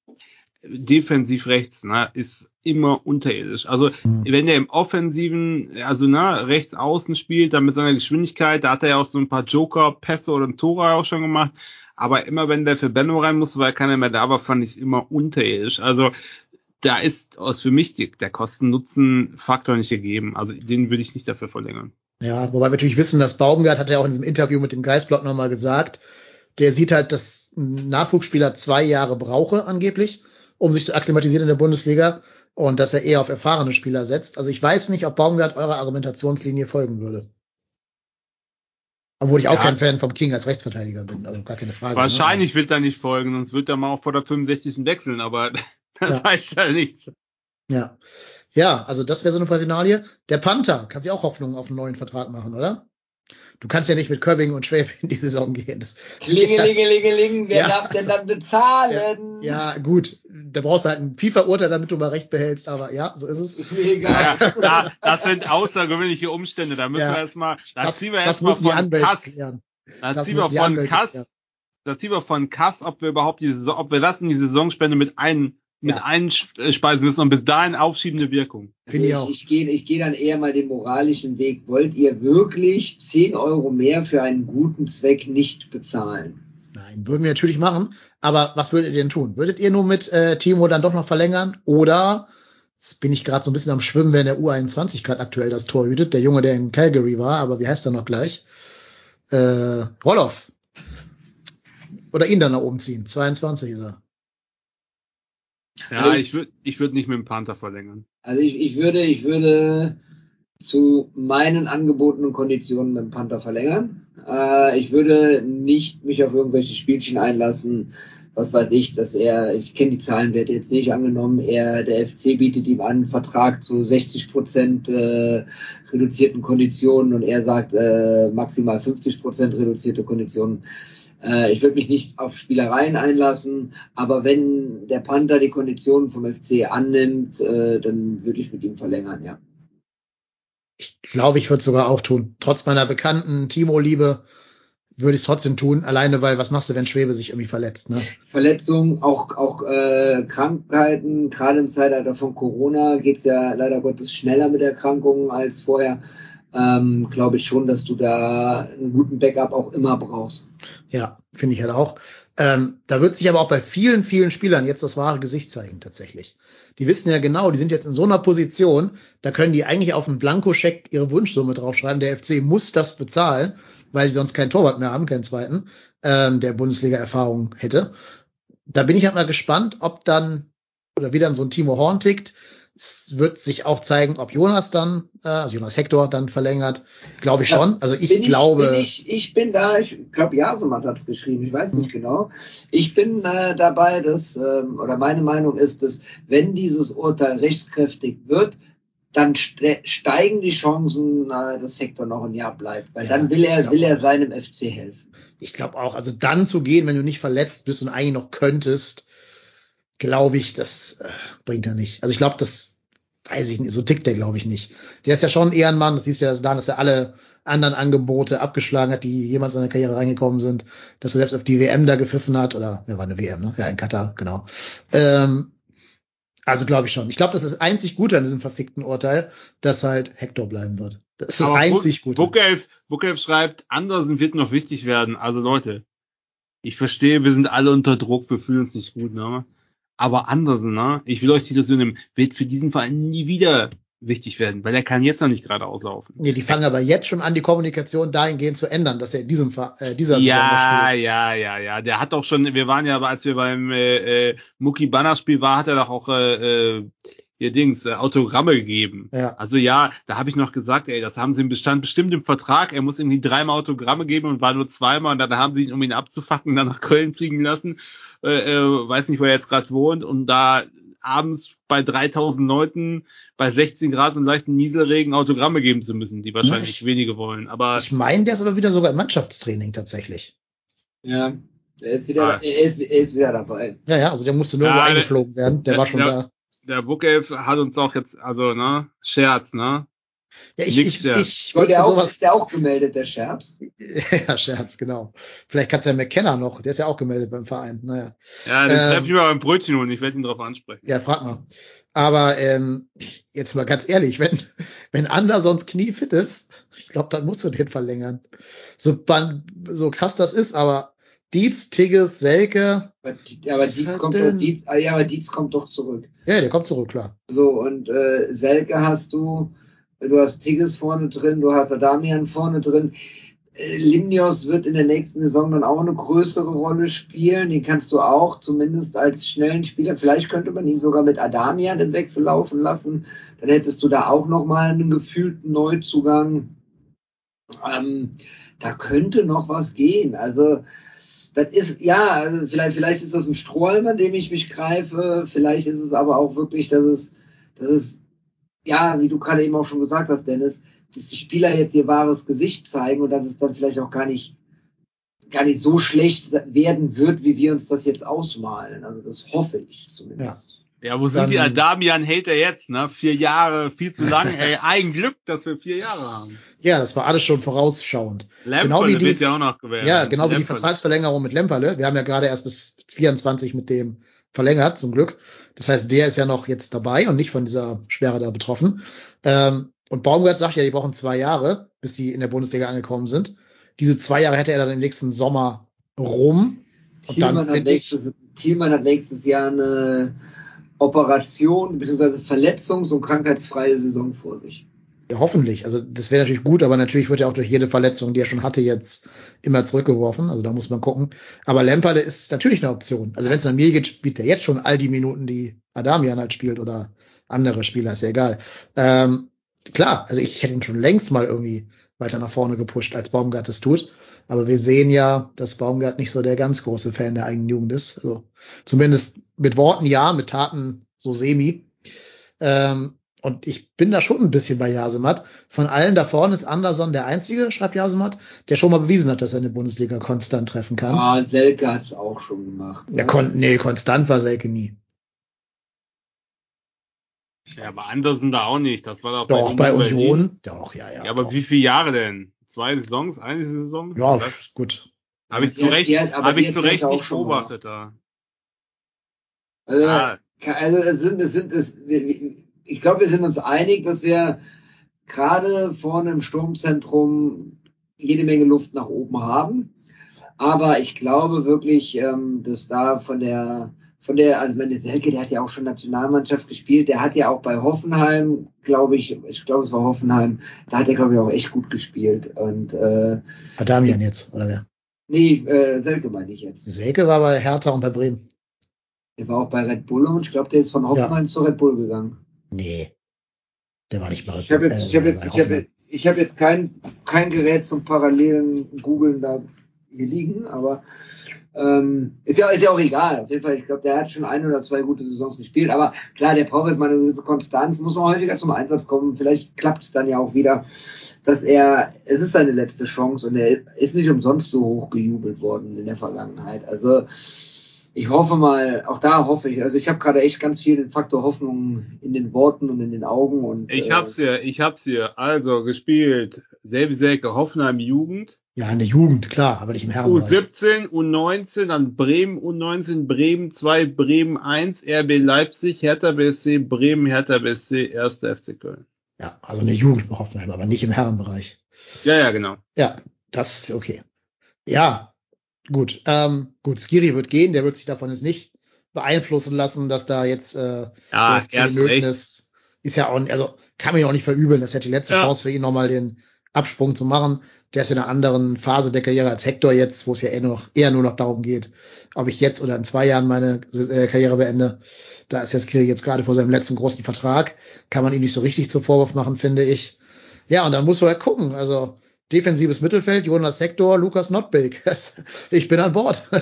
defensiv rechts, ne, ist immer unterirdisch. Also mhm. wenn er im Offensiven, also ne, rechts außen spielt, dann mit seiner Geschwindigkeit, da hat er ja auch so ein paar Joker-Pässe oder ein Tor auch schon gemacht. Aber immer wenn der für Benno rein musste, weil keiner mehr da war, fand ich es immer unterirdisch. Also da ist aus für mich der Kosten-Nutzen-Faktor nicht gegeben. Also den würde ich nicht dafür verlängern. Ja, wobei wir natürlich wissen, dass Baumgart hat ja auch in diesem Interview mit dem Geistblock nochmal gesagt, der sieht halt, dass ein Nachwuchsspieler zwei Jahre brauche angeblich, um sich zu akklimatisieren in der Bundesliga und dass er eher auf erfahrene Spieler setzt. Also ich weiß nicht, ob Baumgart eurer Argumentationslinie folgen würde. Obwohl ich auch ja. kein Fan vom King als Rechtsverteidiger bin, also gar keine Frage. Ne? Wahrscheinlich ne? wird er nicht folgen, sonst wird er mal auch vor der 65. wechseln, aber *laughs* das ja. heißt ja nichts. Ja. Ja, also das wäre so eine Personalie. Der Panther kann sich auch Hoffnung auf einen neuen Vertrag machen, oder? Du kannst ja nicht mit Köbbing und Schwäbe in die Saison gehen. Klingelingelingeling, wer ja, darf denn dann bezahlen? Ja, ja, gut. Da brauchst du halt ein FIFA-Urteil, damit du mal recht behältst, aber ja, so ist es. Ist mir egal. Ja, da, das sind außergewöhnliche Umstände, da müssen wir erstmal, da das, ziehen wir erstmal von Kass, klären. da ziehen wir von Kass, da ziehen wir von Kass, ob wir überhaupt die Saison, ob wir das in die Saisonspende mit ein mit ja. einspeisen müssen und bis dahin aufschiebende Wirkung. Finde ich auch. Ich, ich gehe ich geh dann eher mal den moralischen Weg. Wollt ihr wirklich 10 Euro mehr für einen guten Zweck nicht bezahlen? Nein, würden wir natürlich machen. Aber was würdet ihr denn tun? Würdet ihr nur mit äh, Timo dann doch noch verlängern? Oder, jetzt bin ich gerade so ein bisschen am Schwimmen, wer in der U21 gerade aktuell das Tor hütet. Der Junge, der in Calgary war, aber wie heißt er noch gleich? Äh, Roloff. Oder ihn dann nach oben ziehen. 22 ist er. Ja, also ich, ich würde ich würd nicht mit dem Panther verlängern. Also ich, ich würde, ich würde zu meinen angebotenen Konditionen mit dem Panther verlängern. Äh, ich würde nicht mich auf irgendwelche Spielchen einlassen. Was weiß ich, dass er, ich kenne die Zahlenwerte jetzt nicht angenommen, er, der FC bietet ihm an, Vertrag zu 60 Prozent äh, reduzierten Konditionen und er sagt äh, maximal 50 Prozent reduzierte Konditionen. Äh, ich würde mich nicht auf Spielereien einlassen, aber wenn der Panther die Konditionen vom FC annimmt, äh, dann würde ich mit ihm verlängern, ja. Ich glaube, ich würde sogar auch tun. Trotz meiner bekannten Timo-Liebe würde ich es trotzdem tun, alleine weil was machst du, wenn Schwebe sich irgendwie verletzt? Ne? Verletzungen, auch, auch äh, Krankheiten, gerade im Zeitalter von Corona geht es ja leider Gottes schneller mit Erkrankungen als vorher ähm, glaube ich schon, dass du da einen guten Backup auch immer brauchst. Ja, finde ich halt auch. Ähm, da wird sich aber auch bei vielen, vielen Spielern jetzt das wahre Gesicht zeigen, tatsächlich. Die wissen ja genau, die sind jetzt in so einer Position, da können die eigentlich auf einen Blankoscheck ihre Wunschsumme draufschreiben. Der FC muss das bezahlen, weil sie sonst keinen Torwart mehr haben, keinen zweiten, ähm, der Bundesliga-Erfahrung hätte. Da bin ich halt mal gespannt, ob dann oder wie dann so ein Timo Horn tickt, es wird sich auch zeigen, ob Jonas dann, äh, also Jonas Hector dann verlängert. Glaube ich schon. Also ich bin glaube. Ich, bin ich, ich, bin da, ich glaube, Jasemann hat es geschrieben, ich weiß nicht hm. genau. Ich bin äh, dabei, dass, ähm, oder meine Meinung ist, dass wenn dieses Urteil rechtskräftig wird, dann steigen die Chancen, äh, dass Hector noch ein Jahr bleibt. Weil ja, dann will er, will er seinem FC helfen. Ich glaube auch, also dann zu gehen, wenn du nicht verletzt bist und eigentlich noch könntest, glaube ich, das äh, bringt er nicht. Also ich glaube, das weiß ich nicht, so tickt der, glaube ich, nicht. Der ist ja schon eher ein Mann, das siehst du ja daran, dass er alle anderen Angebote abgeschlagen hat, die jemals in seine Karriere reingekommen sind, dass er selbst auf die WM da gepfiffen hat, oder ja, war eine WM, ne? Ja, in Katar, genau. Ähm, also glaube ich schon. Ich glaube, das ist einzig gut an diesem verfickten Urteil, dass halt Hector bleiben wird. Das ist das einzig Gute. Bukelf, Bukelf schreibt, Andersen wird noch wichtig werden. Also Leute, ich verstehe, wir sind alle unter Druck, wir fühlen uns nicht gut, ne? Aber Andersen, ne? Ich will euch die Illusion nehmen, wird für diesen Verein nie wieder wichtig werden, weil er kann jetzt noch nicht gerade auslaufen. Nee, die fangen aber jetzt schon an, die Kommunikation dahingehend zu ändern, dass er in diesem äh, dieser Saison Ja, ja, ja, ja. Der hat doch schon, wir waren ja, als wir beim äh, äh, Muki Banner Spiel war, hat er doch auch äh, äh, ihr Dings äh, Autogramme gegeben. Ja. Also ja, da habe ich noch gesagt, ey, das haben sie im Bestand bestimmt im Vertrag. Er muss irgendwie dreimal Autogramme geben und war nur zweimal und dann haben sie ihn, um ihn abzufacken, dann nach Köln fliegen lassen äh, äh, weiß nicht, wo er jetzt gerade wohnt, und da abends bei 3000 Leuten bei 16 Grad und leichten Nieselregen Autogramme geben zu müssen, die wahrscheinlich ich, wenige wollen. Aber ich meine, der ist aber wieder sogar im Mannschaftstraining tatsächlich. Ja. Er ist wieder, Ah. er ist, er ist wieder dabei. Ja, ja, also der musste nur Ja, eingeflogen werden. Der der- war schon der- da. Der Bookelf hat uns auch jetzt, also, ne, Scherz, ne? Ja, ich, nix, ich, ja. ich würde der auch, sowas. ist der auch gemeldet, der Scherz? *laughs* ja, Scherz, genau. Vielleicht kannst du ja McKenna noch, der ist ja auch gemeldet beim Verein. Naja. Ja, den Ähm, treffe ich mal beim Brötchen und ich werde ihn drauf ansprechen. Ja, frag mal. Aber ähm, jetzt mal ganz ehrlich, wenn, wenn Andersons Knie fit ist, ich glaube, dann musst du den verlängern. So, so krass das ist, aber Dietz, Tigges, Selke, Aber, aber Dietz kommt denn? doch, Dietz, ah, ja, aber Dietz kommt doch zurück. ja, der kommt zurück, klar. So, und äh, Selke hast du, du hast Tigges vorne drin, du hast Adamian vorne drin. Äh, Limnios wird in der nächsten Saison dann auch eine größere Rolle spielen. Den kannst du auch zumindest als schnellen Spieler, vielleicht könnte man ihn sogar mit Adamian im Wechsel laufen lassen. Dann hättest du da auch nochmal einen gefühlten Neuzugang. Ähm, da könnte noch was gehen. Also, das ist, ja, also vielleicht, vielleicht ist das ein Strohhalm, an dem ich mich greife. Vielleicht ist es aber auch wirklich, dass es, dass es, ja, wie du gerade eben auch schon gesagt hast, Dennis, dass die Spieler jetzt ihr wahres Gesicht zeigen und dass es dann vielleicht auch gar nicht, gar nicht so schlecht werden wird, wie wir uns das jetzt ausmalen. Also das hoffe ich zumindest. Ja, wo sind Dann- die Adamian-Hater jetzt, ne? Vier Jahre, viel zu lang, ey. *laughs* Ein Glück, dass wir vier Jahre haben. Ja, das war alles schon vorausschauend. Lemperle Genau wie die- wird ja auch noch gewählt. Ja, genau wie die Lemperle. Vertragsverlängerung mit Lemperle. Wir haben ja gerade erst bis 24 mit dem verlängert, zum Glück. Das heißt, der ist ja noch jetzt dabei und nicht von dieser Sperre da betroffen. Ähm, und Baumgart sagt ja, die brauchen zwei Jahre, bis sie in der Bundesliga angekommen sind. Diese zwei Jahre hätte er dann im nächsten Sommer rum. Und Thielmann dann hat, nächstes, Thielmann hat nächstes Jahr eine Operation bzw. verletzungs- und krankheitsfreie Saison vor sich. Hoffentlich. Also das wäre natürlich gut, aber natürlich wird er auch durch jede Verletzung, die er schon hatte, jetzt immer zurückgeworfen. Also da muss man gucken. Aber Lemperle ist natürlich eine Option. Also wenn es nach mir geht, spielt er jetzt schon all die Minuten, die Adamian halt spielt oder andere Spieler, ist ja egal. Ähm, klar, also ich hätte ihn schon längst mal irgendwie weiter nach vorne gepusht, als Baumgart es tut. Aber wir sehen ja, dass Baumgart nicht so der ganz große Fan der eigenen Jugend ist. Also zumindest mit Worten ja, mit Taten so semi. Ähm, und ich bin da schon ein bisschen bei Jasemat. Von allen da vorne ist Anderson der Einzige, schreibt Jasemat, der schon mal bewiesen hat, dass er in der Bundesliga konstant treffen kann. Ah, Selke hat es auch schon gemacht. Ja, kon nee, konstant war Selke nie. Ja, aber Andersen da auch nicht. Das war doch, Doch, bei Berlin. Union. Doch, ja, ja. Ja, aber doch. wie viele Jahre denn? Zwei Saisons? Eine Saison? Ja, Das ist gut. habe ich zu Recht, habe ich zu Recht auch nicht schon beobachtet da. Also, Ah, also es sind, es sind, es, ich glaube, wir sind uns einig, dass wir gerade vorne im Sturmzentrum jede Menge Luft nach oben haben. Aber ich glaube wirklich, ähm, dass da von der, von der, also meine Selke, der hat ja auch schon Nationalmannschaft gespielt, der hat ja auch bei Hoffenheim, glaube ich, ich glaube es war Hoffenheim, da hat er glaube ich auch echt gut gespielt. Und äh, Adamian jetzt, oder wer? nee, äh, Selke meine ich jetzt. Selke war bei Hertha und bei Bremen. Der war auch bei Red Bull und ich glaube, der ist von Hoffenheim zu Red Bull gegangen. Nee. Der war nicht bei Ich habe jetzt, äh, ich bei jetzt, ich Hoffenheim. habe, ich habe jetzt kein, kein Gerät zum parallelen Googlen da hier liegen, aber ähm, ist ja, ist ja auch egal. Auf jeden Fall, ich glaube, der hat schon ein oder zwei gute Saisons gespielt, aber klar, der braucht jetzt mal eine gewisse Konstanz, muss man häufiger zum Einsatz kommen. Vielleicht klappt es dann ja auch wieder, dass er, es ist seine letzte Chance und er ist nicht umsonst so hoch gejubelt worden in der Vergangenheit. Also ich hoffe mal, auch da hoffe ich, also ich habe gerade echt ganz viel den Faktor Hoffnung in den Worten und in den Augen und ich äh, hab's hier, ich hab's hier. Also gespielt. Selbe Selke, Hoffenheim Jugend. Ja, in der Jugend, klar, aber nicht im Herrenbereich. U17, U19, dann Bremen U19, Bremen 2, Bremen 1, RB Leipzig, Hertha BSC, Bremen, Hertha BSC, 1. FC Köln. Ja, also eine Jugend bei Hoffenheim, aber nicht im Herrenbereich. Ja, ja, genau. Ja, das ist okay. Ja, gut. Ähm, gut, Skiri wird gehen, der wird sich davon jetzt nicht beeinflussen lassen, dass da jetzt äh, Ja, der FC. Löbnis ist ja auch, also kann man ja auch nicht verübeln. Das hätte die letzte Ja. Chance für ihn nochmal den Absprung zu machen. Der ist in einer anderen Phase der Karriere als Hector jetzt, wo es ja eher nur noch, eher nur noch darum geht, ob ich jetzt oder in zwei Jahren meine äh, Karriere beende. Da ist jetzt Skiri jetzt gerade vor seinem letzten großen Vertrag. Kann man ihm nicht so richtig zum Vorwurf machen, finde ich. Ja, und dann muss man halt gucken. Also defensives Mittelfeld, Jonas Hector, Lukas Notbeck. *laughs* ich bin an Bord. *laughs*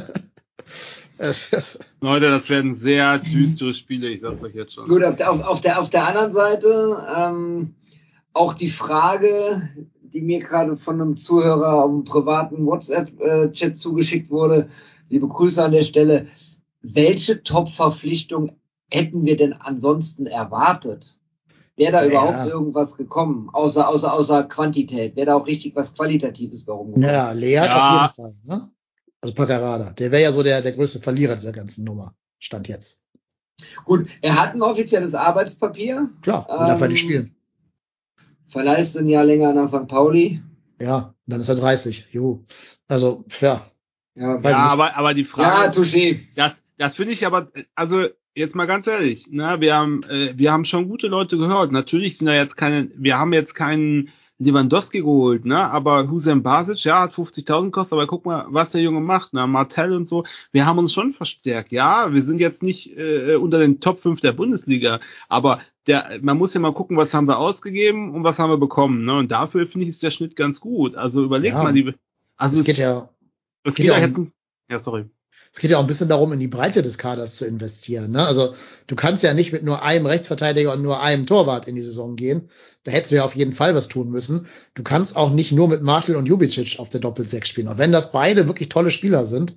Leute, das werden sehr düstere Spiele, ich sag's euch jetzt schon. Gut, auf der, auf, auf der, auf der anderen Seite ähm, auch die Frage, die mir gerade von einem Zuhörer auf einem privaten WhatsApp-Chat zugeschickt wurde, liebe Grüße an der Stelle. Welche Top-Verpflichtung hätten wir denn ansonsten erwartet? Wäre da Ja. überhaupt irgendwas gekommen? Außer, außer, außer Quantität. Wäre da auch richtig was Qualitatives bei rumgekommen? Ja, Lea Ja. auf jeden Fall, ne? Also Paccarada. Der wäre ja so der, der größte Verlierer dieser ganzen Nummer. Stand jetzt. Gut, er hat ein offizielles Arbeitspapier, Klar, will darf er nicht Ähm, spielen. verleist ein Jahr länger nach St. Pauli. Ja, und dann ist er 30. Jo. Also, ja. Ja, Weiß ja, aber, aber die ja Frage, touché. das, das finde ich aber, also jetzt mal ganz ehrlich, ne, wir haben, äh, wir haben schon gute Leute gehört. Natürlich sind da jetzt keine, wir haben jetzt keinen Lewandowski geholt, ne, aber Hussein Basic, ja, hat 50.000 gekostet, aber guck mal, was der Junge macht, ne, Martell und so. Wir haben uns schon verstärkt, ja, wir sind jetzt nicht äh, unter den Top 5 der Bundesliga, aber der, man muss ja mal gucken, was haben wir ausgegeben und was haben wir bekommen, ne, und dafür finde ich ist der Schnitt ganz gut. Also überleg Ja. mal, liebe, also Es es, geht ja, es geht geht ja um- jetzt, ja, sorry. Es geht ja auch ein bisschen darum, in die Breite des Kaders zu investieren. Ne? Also du kannst ja nicht mit nur einem Rechtsverteidiger und nur einem Torwart in die Saison gehen. Da hättest du ja auf jeden Fall was tun müssen. Du kannst auch nicht nur mit Martel und Jubicic auf der Doppelsechs spielen. Auch wenn das beide wirklich tolle Spieler sind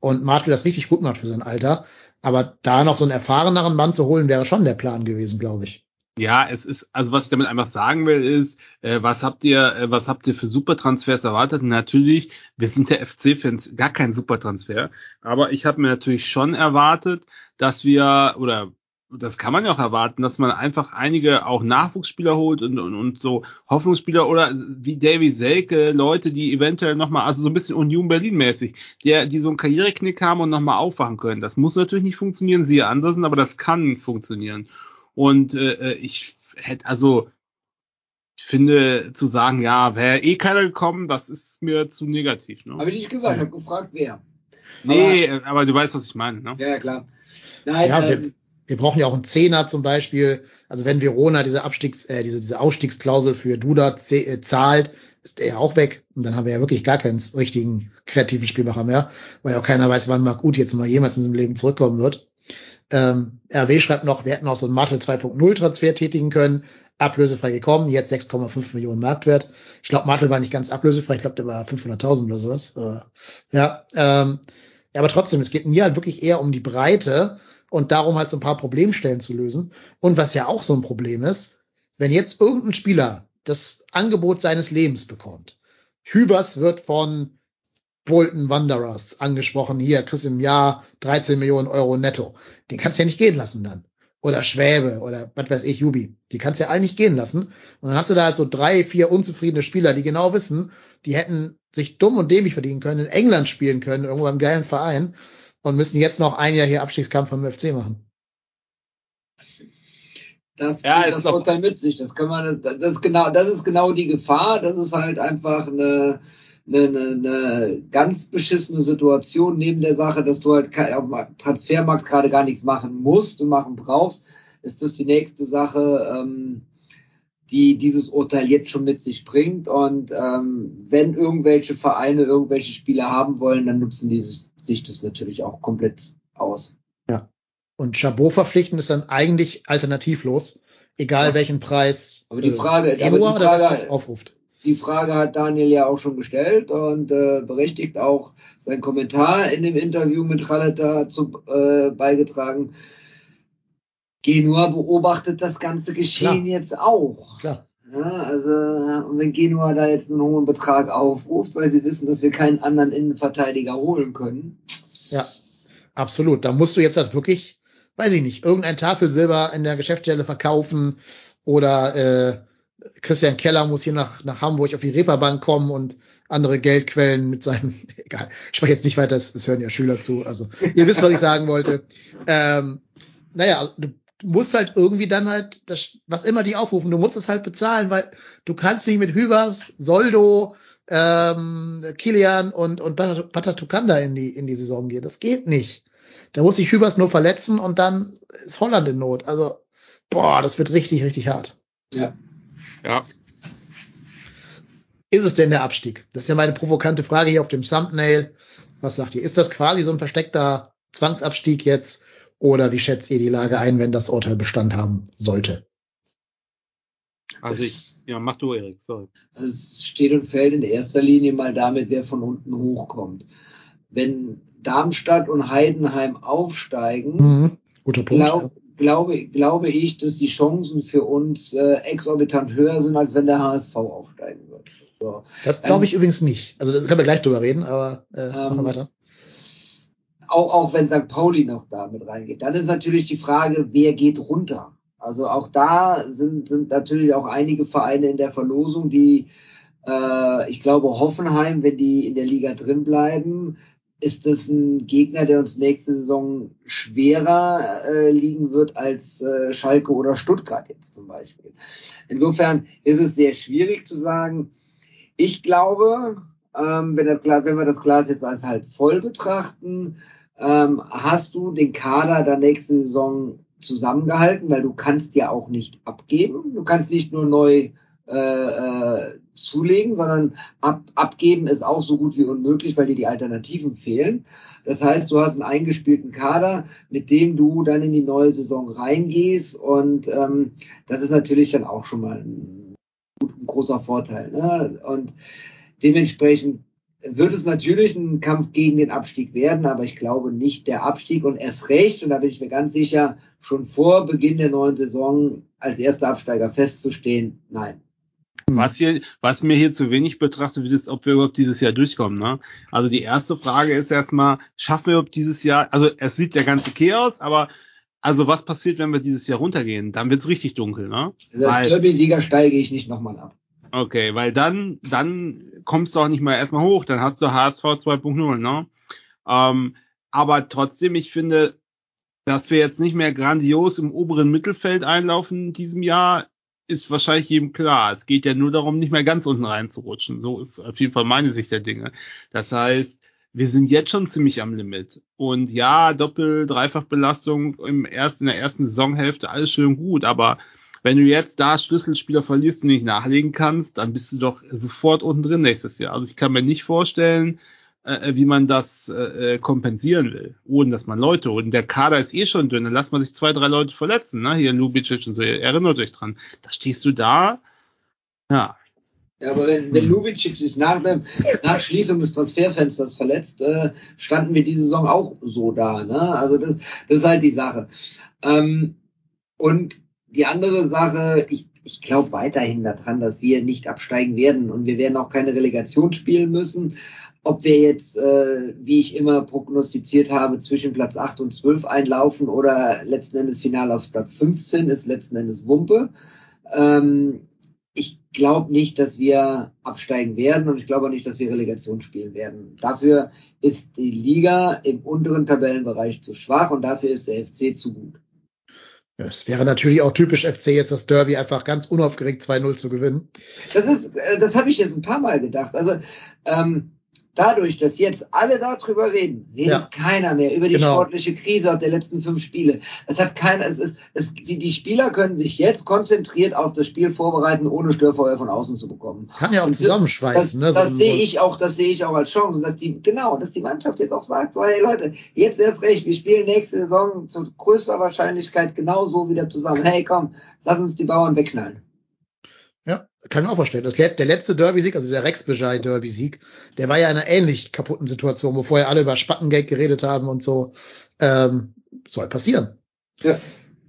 und Martel das richtig gut macht für sein Alter. Aber da noch so einen erfahreneren Mann zu holen, wäre schon der Plan gewesen, glaube ich. Ja, es ist, also was ich damit einfach sagen will, ist, äh, was habt ihr, äh, was habt ihr für Supertransfers erwartet? Natürlich, wir sind der FC-Fans, gar kein Supertransfer, aber ich habe mir natürlich schon erwartet, dass wir, oder das kann man ja auch erwarten, dass man einfach einige auch Nachwuchsspieler holt und, und, und so Hoffnungsspieler oder wie Davy Selke, Leute, die eventuell nochmal, also so ein bisschen Union Berlin mäßig, die, die so einen Karriereknick haben und nochmal aufwachen können. Das muss natürlich nicht funktionieren, siehe Andersen, aber das kann funktionieren. Und äh, ich hätte, also ich finde zu sagen, ja, wäre eh keiner gekommen, das ist mir zu negativ. Ne? Habe ich nicht gesagt, ich habe gefragt, wer. nee, aber, aber du weißt, was ich meine. Ne? Ja, ja, klar. Nein, Ja, wir, ähm, wir brauchen ja auch einen Zehner zum Beispiel. Also wenn Verona diese Abstiegs, äh, diese, diese Ausstiegsklausel für Duda äh, zahlt, ist ja auch weg. Und dann haben wir ja wirklich gar keinen richtigen kreativen Spielmacher mehr, weil auch keiner weiß, wann Marc Uth jetzt mal jemals in seinem Leben zurückkommen wird. Ähm, RW schreibt noch, wir hätten auch so einen Martel 2.0 Transfer tätigen können, ablösefrei gekommen, jetzt 6,5 Millionen Marktwert. Ich glaube, Martel war nicht ganz ablösefrei, ich glaube, der war 500.000 oder sowas. Äh, ja, ähm, ja, aber trotzdem, es geht mir halt wirklich eher um die Breite und darum halt so ein paar Problemstellen zu lösen. Und was ja auch so ein Problem ist, wenn jetzt irgendein Spieler das Angebot seines Lebens bekommt, Hübers wird von Bolton Wanderers angesprochen, hier kriegst du im Jahr 13 Millionen Euro netto. Den kannst du ja nicht gehen lassen dann. Oder Schwäbe oder was weiß ich, Jubi. Die kannst du ja alle nicht gehen lassen. Und dann hast du da halt so drei, vier unzufriedene Spieler, die genau wissen, die hätten sich dumm und dämlich verdienen können, in England spielen können, irgendwo beim geilen Verein und müssen jetzt noch ein Jahr hier Abstiegskampf vom FC machen. das Ja, das Urteil mit sich. Das kann man, das ist genau, das ist genau die Gefahr. Das ist halt einfach eine, eine, eine, ganz beschissene Situation neben der Sache, dass du halt auf dem Transfermarkt gerade gar nichts machen musst und machen brauchst. Ist das die nächste Sache, ähm, die dieses Urteil jetzt schon mit sich bringt. Und ähm, wenn irgendwelche Vereine irgendwelche Spieler haben wollen, dann nutzen die sich das natürlich auch komplett aus. Und Chabot verpflichten ist dann eigentlich alternativlos, egal Ja. welchen Preis Aber die äh, Frage- Genua aber die Frage- was aufruft. Die Frage hat Daniel ja auch schon gestellt und äh, berechtigt auch sein Kommentar in dem Interview mit Khaled dazu äh, beigetragen. Genua beobachtet das ganze Geschehen Klar. jetzt auch. Klar. Ja, also, und wenn Genua da jetzt einen hohen Betrag aufruft, weil sie wissen, dass wir keinen anderen Innenverteidiger holen können. Ja, absolut. Da musst du jetzt halt wirklich, weiß ich nicht, irgendein Tafelsilber in der Geschäftsstelle verkaufen oder äh, Christian Keller muss hier nach, nach Hamburg auf die Reeperbank kommen und andere Geldquellen mit seinem, *laughs* egal, ich spreche jetzt nicht weiter, das, das hören ja Schüler zu, also ihr wisst, was ich sagen wollte. Ähm, naja, du musst halt irgendwie dann halt, das, was immer die aufrufen, du musst es halt bezahlen, weil du kannst nicht mit Hübers, Soldo, ähm, Kilian und, und Patatukanda in die, in die Saison gehen. Das geht nicht. Da muss sich Hübers nur verletzen und dann ist Holland in Not. Also, boah, das wird richtig, richtig hart. Ja. Ja. Ist es denn der Abstieg? Das ist ja meine provokante Frage hier auf dem Thumbnail. Was sagt ihr? Ist das quasi so ein versteckter Zwangsabstieg jetzt? Oder wie schätzt ihr die Lage ein, wenn das Urteil Bestand haben sollte? Also ich, ja, mach du, Erik, sorry. Also es steht und fällt in erster Linie mal damit, wer von unten hochkommt. Wenn Darmstadt und Heidenheim aufsteigen, Mhm. Guter Punkt. glaub, glaube, glaube ich, dass die Chancen für uns äh, exorbitant höher sind, als wenn der HSV aufsteigen wird. So. Das glaube ich Ähm, übrigens nicht. Also das können wir gleich drüber reden, aber äh, machen wir Ähm, weiter. Auch, auch wenn St. Pauli noch da mit reingeht. Dann ist natürlich die Frage, wer geht runter? Also auch da sind, sind natürlich auch einige Vereine in der Verlosung, die, äh, ich glaube, Hoffenheim, wenn die in der Liga drin bleiben, ist das ein Gegner, der uns nächste Saison schwerer äh, liegen wird als äh, Schalke oder Stuttgart jetzt zum Beispiel. Insofern ist es sehr schwierig zu sagen. Ich glaube, ähm, wenn, das, wenn wir das Glas jetzt als halb voll betrachten, ähm, hast du den Kader der nächsten Saison zusammengehalten, weil du kannst ja auch nicht abgeben. Du kannst nicht nur neu äh, äh, zulegen, sondern ab, abgeben ist auch so gut wie unmöglich, weil dir die Alternativen fehlen. Das heißt, du hast einen eingespielten Kader, mit dem du dann in die neue Saison reingehst und ähm, das ist natürlich dann auch schon mal ein, ein großer Vorteil. Ne? Und dementsprechend wird es natürlich ein Kampf gegen den Abstieg werden, aber ich glaube nicht der Abstieg und erst recht, und da bin ich mir ganz sicher, schon vor Beginn der neuen Saison als erster Absteiger festzustehen, nein. Was hier, was mir hier zu wenig betrachtet wird, ist, ob wir überhaupt dieses Jahr durchkommen. Ne? Also die erste Frage ist erstmal, schaffen wir überhaupt dieses Jahr? Also es sieht ja ganz okay aus, aber also was passiert, wenn wir dieses Jahr runtergehen? Dann wird's richtig dunkel, ne? Also als Derby-Sieger steige ich nicht nochmal ab. Okay, weil dann, dann kommst du auch nicht mehr erstmal hoch, dann hast du HSV 2.0, ne? Ähm, aber trotzdem, ich finde, dass wir jetzt nicht mehr grandios im oberen Mittelfeld einlaufen in diesem Jahr, ist wahrscheinlich jedem klar. Es geht ja nur darum, nicht mehr ganz unten reinzurutschen. So ist auf jeden Fall meine Sicht der Dinge. Das heißt, wir sind jetzt schon ziemlich am Limit. Und ja, Doppel-, Dreifachbelastung im ersten, in der ersten Saisonhälfte, alles schön gut, aber wenn du jetzt da Schlüsselspieler verlierst und nicht nachlegen kannst, dann bist du doch sofort unten drin nächstes Jahr. Also ich kann mir nicht vorstellen, äh, wie man das äh, kompensieren will, ohne dass man Leute holt. Und der Kader ist eh schon dünn, dann lässt man sich zwei, drei Leute verletzen, ne? Hier Lubicic und so, erinnert euch dran. Da stehst du da, ja, Ja, aber wenn, wenn Lubicic sich nach, nach Schließung des Transferfensters verletzt, äh, standen wir diese Saison auch so da. Ne? Also das, das ist halt die Sache. Ähm, und die andere Sache, ich, ich glaube weiterhin daran, dass wir nicht absteigen werden und wir werden auch keine Relegation spielen müssen. Ob wir jetzt, äh, wie ich immer prognostiziert habe, zwischen Platz 8 und 12 einlaufen oder letzten Endes final auf Platz 15, ist letzten Endes Wumpe. Ähm, ich glaube nicht, dass wir absteigen werden und ich glaube auch nicht, dass wir Relegation spielen werden. Dafür ist die Liga im unteren Tabellenbereich zu schwach und dafür ist der FC zu gut. Es wäre natürlich auch typisch FC jetzt das Derby einfach ganz unaufgeregt 2-0 zu gewinnen. Das ist, äh, das habe ich jetzt ein paar Mal gedacht. Also ähm, dadurch, dass jetzt alle darüber reden, redet Ja. keiner mehr über die Genau. sportliche Krise aus der letzten fünf Spiele. Es hat keiner, es ist, es, die, die Spieler können sich jetzt konzentriert auf das Spiel vorbereiten, ohne Störfeuer von außen zu bekommen. Kann ja auch Und das- zusammenschweißen. Das, ne? das So- sehe ich auch, das sehe ich auch als Chance, dass die, genau, dass die Mannschaft jetzt auch sagt, so, hey Leute, jetzt erst recht, wir spielen nächste Saison zu größter Wahrscheinlichkeit genauso wieder zusammen. Hey, komm, lass uns die Bauern wegknallen. Kann ich mir auch vorstellen. Das, der letzte Derby-Sieg, also der Rex Bejai Derby-Sieg, der war ja in einer ähnlich kaputten Situation, wo vorher alle über Spattengeld geredet haben und so. Ähm, soll passieren. Ja.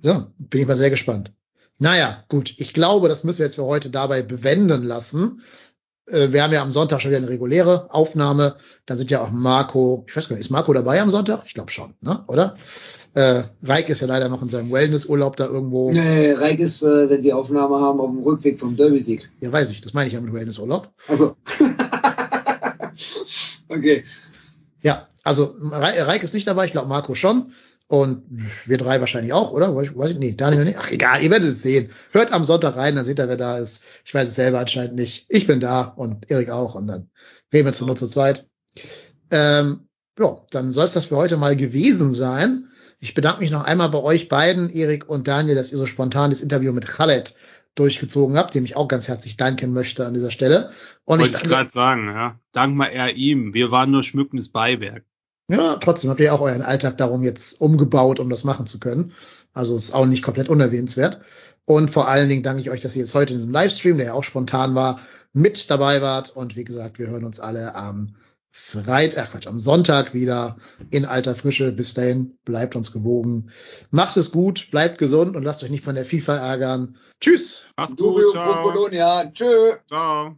Ja, bin ich mal sehr gespannt. Naja, gut. Ich glaube, das müssen wir jetzt für heute dabei bewenden lassen. Äh, wir haben ja am Sonntag schon wieder eine reguläre Aufnahme. Da sind ja auch Marco, ich weiß gar nicht, ist Marco dabei am Sonntag? Ich glaube schon, ne? Oder? Äh, Reik ist ja leider noch in seinem Wellnessurlaub da irgendwo. Nee, Reik ist, äh, wenn wir Aufnahme haben, auf dem Rückweg vom Derby-Sieg. Ja, weiß ich, das meine ich ja mit Wellnessurlaub. Also. *laughs* okay. Ja, also Re- Reik ist nicht dabei, ich glaube Marco schon. Und wir drei wahrscheinlich auch, oder? Weiß ich, weiß ich nicht. Daniel nicht. Ach egal, ihr werdet es sehen. Hört am Sonntag rein, dann seht ihr, wer da ist. Ich weiß es selber anscheinend nicht. Ich bin da und Erik auch. Und dann reden wir zu nur zu zweit. Ähm, ja, dann soll es das für heute mal gewesen sein. Ich bedanke mich noch einmal bei euch beiden, Erik und Daniel, dass ihr so spontan das Interview mit Khaled durchgezogen habt, dem ich auch ganz herzlich danken möchte an dieser Stelle. Und wollte ich danke- gerade sagen, ja. Dank mal eher ihm. Wir waren nur schmückendes Beiwerk. Ja, trotzdem habt ihr auch euren Alltag darum jetzt umgebaut, um das machen zu können. Also ist auch nicht komplett unerwähnenswert. Und vor allen Dingen danke ich euch, dass ihr jetzt heute in diesem Livestream, der ja auch spontan war, mit dabei wart. Und wie gesagt, wir hören uns alle am Freitag, Quatsch, am Sonntag wieder in alter Frische. Bis dahin, bleibt uns gewogen. Macht es gut, bleibt gesund und lasst euch nicht von der FIFA ärgern. Tschüss. Macht's gut. Ciao. Tschö. Ciao.